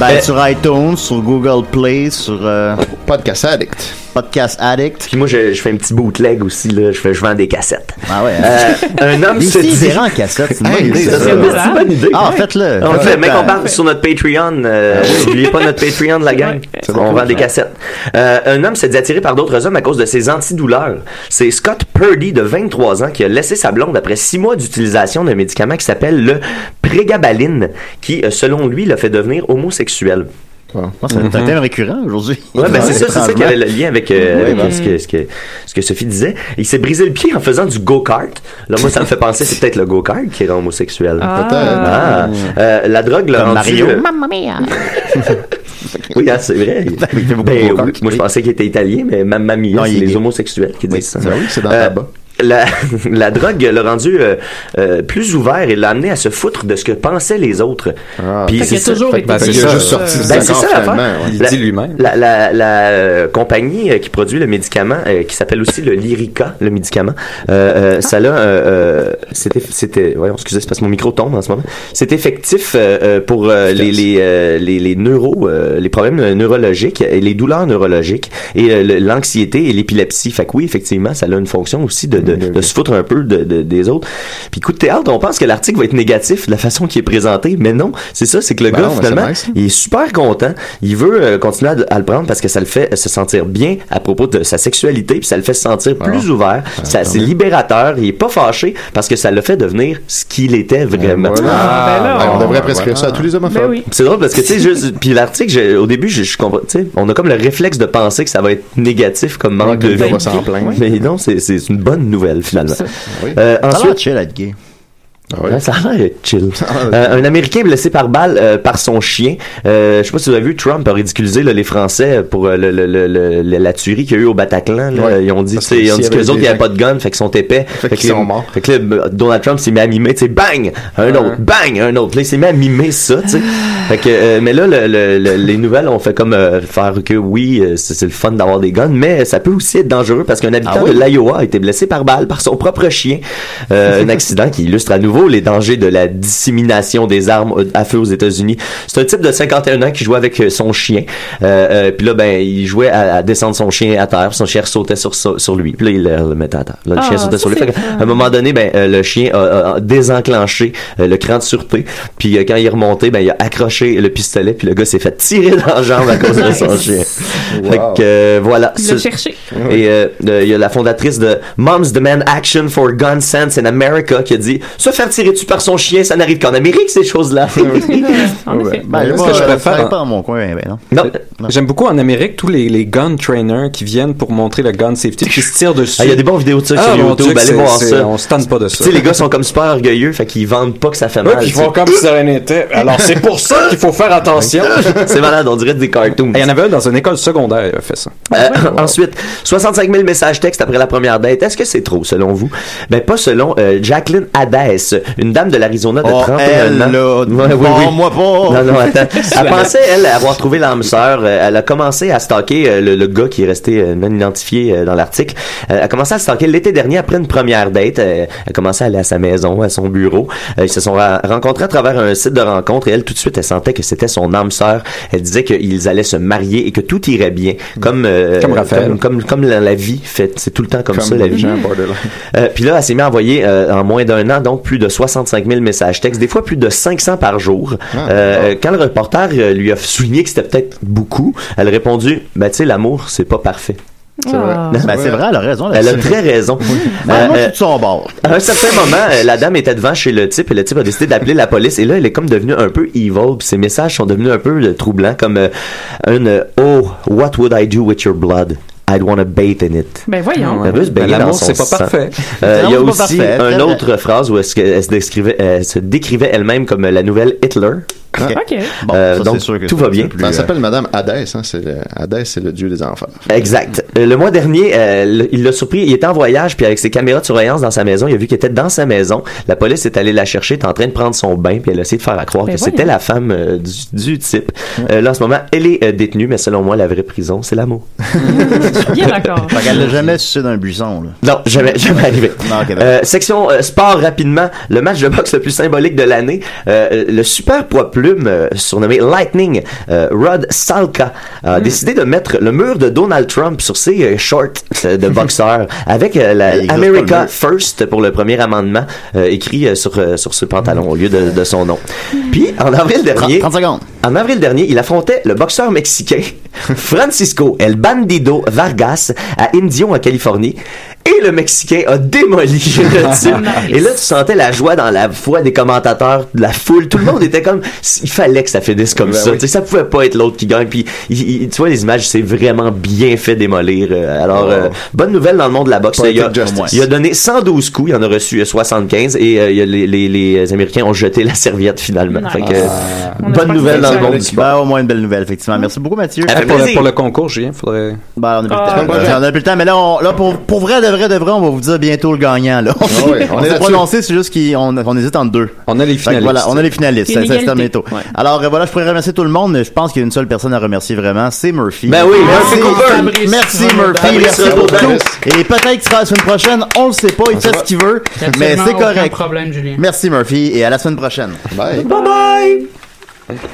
Ben, Euh, sur iTunes, sur Google Play, sur euh, Podcast Addict. Podcast Addict. Puis moi, je, je fais un petit bootleg aussi, là. Je, fais, je vends des cassettes. Ah ouais. Euh, un homme se dit... sidérants en cassette, c'est une bonne Hey, idée. ça, ça. c'est C'est une bonne idée. Ah, faites-le. On le fait, mec, on parle sur notre Patreon. Euh, N'oubliez pas notre Patreon, la gang. On vend des cassettes. Euh, un homme s'est dit attiré par d'autres hommes à cause de ses antidouleurs. C'est Scott Purdy, de 23 ans, qui a laissé sa blonde après six mois d'utilisation d'un médicament qui s'appelle le prégabaline, qui, euh, selon lui, l'a fait devenir homosexuel. Ah, C'est un thème récurrent aujourd'hui. Ouais, ben c'est ça, c'est ça qui avait le lien avec, euh, Ouais, avec, ben. ce, que, ce, que, ce que Sophie disait. Il s'est brisé le pied en faisant du go-kart. Là, moi, ça me fait penser, c'est peut-être le go-kart qui rend homosexuel. Ah. Ah. Euh, la drogue l'a rendu... Mario. euh, Mamma mia! <laughs> oui, hein, c'est vrai. <laughs> Ben, oui, moi, je pensais qu'il était italien, mais Mamma Mia, c'est est les homosexuels qui disent ça. Oui, c'est dans Euh, la la, <laughs> la drogue l'a rendu euh, euh, plus ouvert et l'a amené à se foutre de ce que pensaient les autres. Ah. Puis c'est ça. toujours été que, ben, c'est ça. juste sorti Ben, c'est ça, l'affaire. finalement. ouais. Il La- dit lui-même. La, la, la euh, compagnie euh, qui produit le médicament, euh, qui s'appelle aussi le Lyrica, le médicament, euh, euh, ça l'a, euh, euh, c'était, c'était, voyons, excusez, c'est parce que mon micro tombe en ce moment. C'est effectif pour euh, les les, euh, les les neuro, euh, les problèmes neurologiques, et les douleurs neurologiques et euh, l'anxiété et l'épilepsie. Fait que oui, effectivement, ça a une fonction aussi de, de, de se foutre un peu de, de- des autres. Puis coup de théâtre, on pense que l'article va être négatif de la façon qui est présenté, mais non, c'est ça, c'est que le Ben gars non, finalement, nice. il est super content. Il veut euh, continuer à, à le prendre parce que ça le fait se sentir bien à propos de sa sexualité, puis ça le fait se sentir plus ouvert. Ça, c'est libérateur. Il est pas fâché parce que ça le fait devenir ce qu'il était vraiment. Voilà. Ah, ben là, Ben, on on- devrait prescrire ça à tous les homophones. Ben oui. C'est drôle parce que tu sais juste puis l'article au début je, je comprends tu sais on a comme le réflexe de penser que ça va être négatif comme manque de vie mais non c'est une bonne nouvelle nouvelle, finalement. <laughs> Gay. Euh, ah ouais? Ça a l'air chill. <laughs> Euh, un Américain blessé par balle euh, par son chien. Euh, je sais pas si vous avez vu, Trump a ridiculisé là, les Français pour euh, le, le, le, le- la tuerie qu'il y a eu au Bataclan. là. Ouais. Ils ont dit, que ils ont s'il dit y que avait les autres, ils avaient gens- pas de gun, fait qu'ils sont épais. Fait qu'ils sont morts. Fait que là, Donald Trump s'est mis à mimer, tu sais, bang! Un autre, bang! Un autre. Là, il s'est mis à mimer ça, tu sais. <sighs> Fait que, mais là, le- le- le- les nouvelles ont fait comme faire que oui, c'est le fun d'avoir des guns, mais ça peut aussi être dangereux parce qu'un habitant Ah oui? de l'Iowa a été blessé par balle par son propre chien. <laughs> Un accident qui illustre à nouveau les dangers de la dissémination des armes à feu aux États-Unis. C'est un type de 51 ans qui jouait avec euh, son chien. Euh, euh, puis là, ben, il jouait à, à descendre son chien à terre. puis Son chien sautait sur, sur, lui. Puis là, il le, le mettait à terre. Là, le Ah, chien sautait sur lui. Fait à un moment donné, ben, euh, le chien a, désenclenché euh, le cran de sûreté. Puis euh, quand il est remonté, ben, il a accroché le pistolet. Puis le gars s'est fait tirer dans la jambe à cause de son chien. Fait que euh, voilà. Il Ce- cherché. et euh, euh, il y a la fondatrice de Moms Demand Action for Gun Sense in America qui a dit se faire tirer dessus par son chien, ça n'arrive qu'en Amérique ces choses-là. <laughs> En effet. Ben, ce moi, que je euh, préfère- pas dans mon coin, ben non? non. J'aime beaucoup en Amérique tous les, les gun trainers qui viennent pour montrer le gun safety qui se tirent dessus. Ah, il y a des bonnes vidéos de ça Ah, sur YouTube, allez voir ça. On se tente pas de ça. Les gars sont comme super orgueilleux, fait qu'ils vendent pas que ça fait mal. ils font comme si ça rien n'était. Alors c'est pour ça qu'il faut faire attention. <laughs> C'est malade, on dirait des cartoons. Il y en avait un dans une école secondaire, il a fait ça. Euh, <laughs> Ensuite, 65 000 messages textes après la première date. Est-ce que c'est trop, selon vous? Ben, pas selon euh, Jacqueline Hadès, Une dame de l'Arizona de Oh, 31 elle, ans. là, Ouais, oui, oui. bon-moi pas. Non, non, attends. <laughs> Elle pensait, elle, avoir trouvé l'âme sœur. Euh, Elle a commencé à stalker euh, le, le gars qui est resté euh, non identifié dans l'article. Elle a commencé à stalker l'été dernier après une première date. Elle a commencé à aller à sa maison, à son bureau. Ils se sont rencontrés à travers un site de rencontre et elle, tout de suite, elle sentait que c'était son âme sœur. Elle disait qu'ils allaient se marier et que tout irait bien. Comme, euh, Comme Raphaël. Comme, comme, comme la, la vie fait. C'est tout le temps comme, Comme ça, la vie. Euh, puis là, elle s'est mise à envoyer euh, en moins d'un an, donc plus de 65 000 messages textes, des fois plus de 500 par jour. Ah, Euh, Quand le reporter euh, lui a souligné que c'était peut-être beaucoup, elle a répondu, ben tu sais, l'amour, c'est pas parfait. C'est vrai. Ah. Ben, c'est vrai, elle a raison. Elle a très raison. Ben, Euh, je euh, son bord. à un certain moment, la dame était devant chez le type et le type a décidé d'appeler la police et là, elle est comme devenue un peu evil puis ses messages sont devenus un peu troublants comme euh, un euh, Oh, what would I do with your blood? I'd want to bathe in it. Ben voyons. Elle veut se Ben, baigner dans L'amour, son c'est pas sang. parfait. Euh, il y a aussi une autre phrase où est-ce qu'elle se décrivait, elle se décrivait elle-même comme la nouvelle Hitler. OK. Bon, Euh, ça, donc, c'est sûr que tout va bien. plus, elle euh, s'appelle Madame Hadès, hein, c'est le, Hadès, c'est le dieu des enfers. Exact. Euh, le mois dernier, euh, le- il l'a surpris. Il était en voyage, puis avec ses caméras de surveillance dans sa maison, il a vu qu'il était dans sa maison. La police est allée la chercher, était en train de prendre son bain, puis elle a essayé de faire à croire Ben que c'était la femme euh, du, du type. Là, en ce moment, elle est détenue, mais selon moi, la vraie prison, c'est l'amour. <laughs> Bien d'accord. Qu'elle l'a jamais sucé d'un buisson, là. Non, jamais, jamais arrivé. Non, section sport rapidement. Le match de boxe le plus symbolique de l'année. Le super poids plume euh, surnommé Lightning, euh, Rod Salka, a Hmm. décidé de mettre le mur de Donald Trump sur ses euh, shorts de <laughs> boxeur avec la America. First pour le premier amendement écrit sur sur ce pantalon au lieu de, de son nom. Puis en avril 30, dernier, 30 secondes. en avril dernier, il affrontait le boxeur mexicain <laughs> Francisco El Bandido Vargas à Indio en Californie. Et le Mexicain a démoli le <laughs> type. Et là, tu sentais la joie dans la voix des commentateurs, de la foule. Tout le monde était comme, il fallait que ça finisse comme Ben ça. oui. Tu sais, ça pouvait pas être l'autre qui gagne. Puis, il- il- tu vois, les images, c'est vraiment bien fait démolir. Euh, Alors, euh, bonne nouvelle dans le monde de la boxe. Il a, justice. il a donné 112 coups, il en a reçu euh, 75 et euh, il a les, les, les Américains ont jeté la serviette finalement. Nice. Fait que, On bonne nouvelle dans le monde du sport. Ben, au moins une belle nouvelle, effectivement. Merci beaucoup, Mathieu. Hey, pour, le, plaisir. pour le concours, Julien, faudrait. Ben, on a plus Ah, le temps. ouais. On a plus le temps, mais là, on, là pour, pour vrai, de vrai, de vrai, on va vous dire bientôt le gagnant, là. On, Ah ouais, <laughs> on on est prononcé, c'est juste qu'on on hésite entre deux. On a les finalistes. voilà, on a les finalistes. C'est Ça, se termine égalité. bientôt. Alors, euh, voilà, je pourrais remercier tout le monde, mais je pense qu'il y a une seule personne à remercier vraiment, c'est Murphy. Ben oui, merci, Murphy merci Ouais, Murphy, merci pour tout. Et peut-être qu'il sera la semaine prochaine, on le sait pas, il fait ce qu'il veut, mais c'est correct. problème, Julien. Merci Murphy, et à la semaine prochaine. Bye. Bye bye!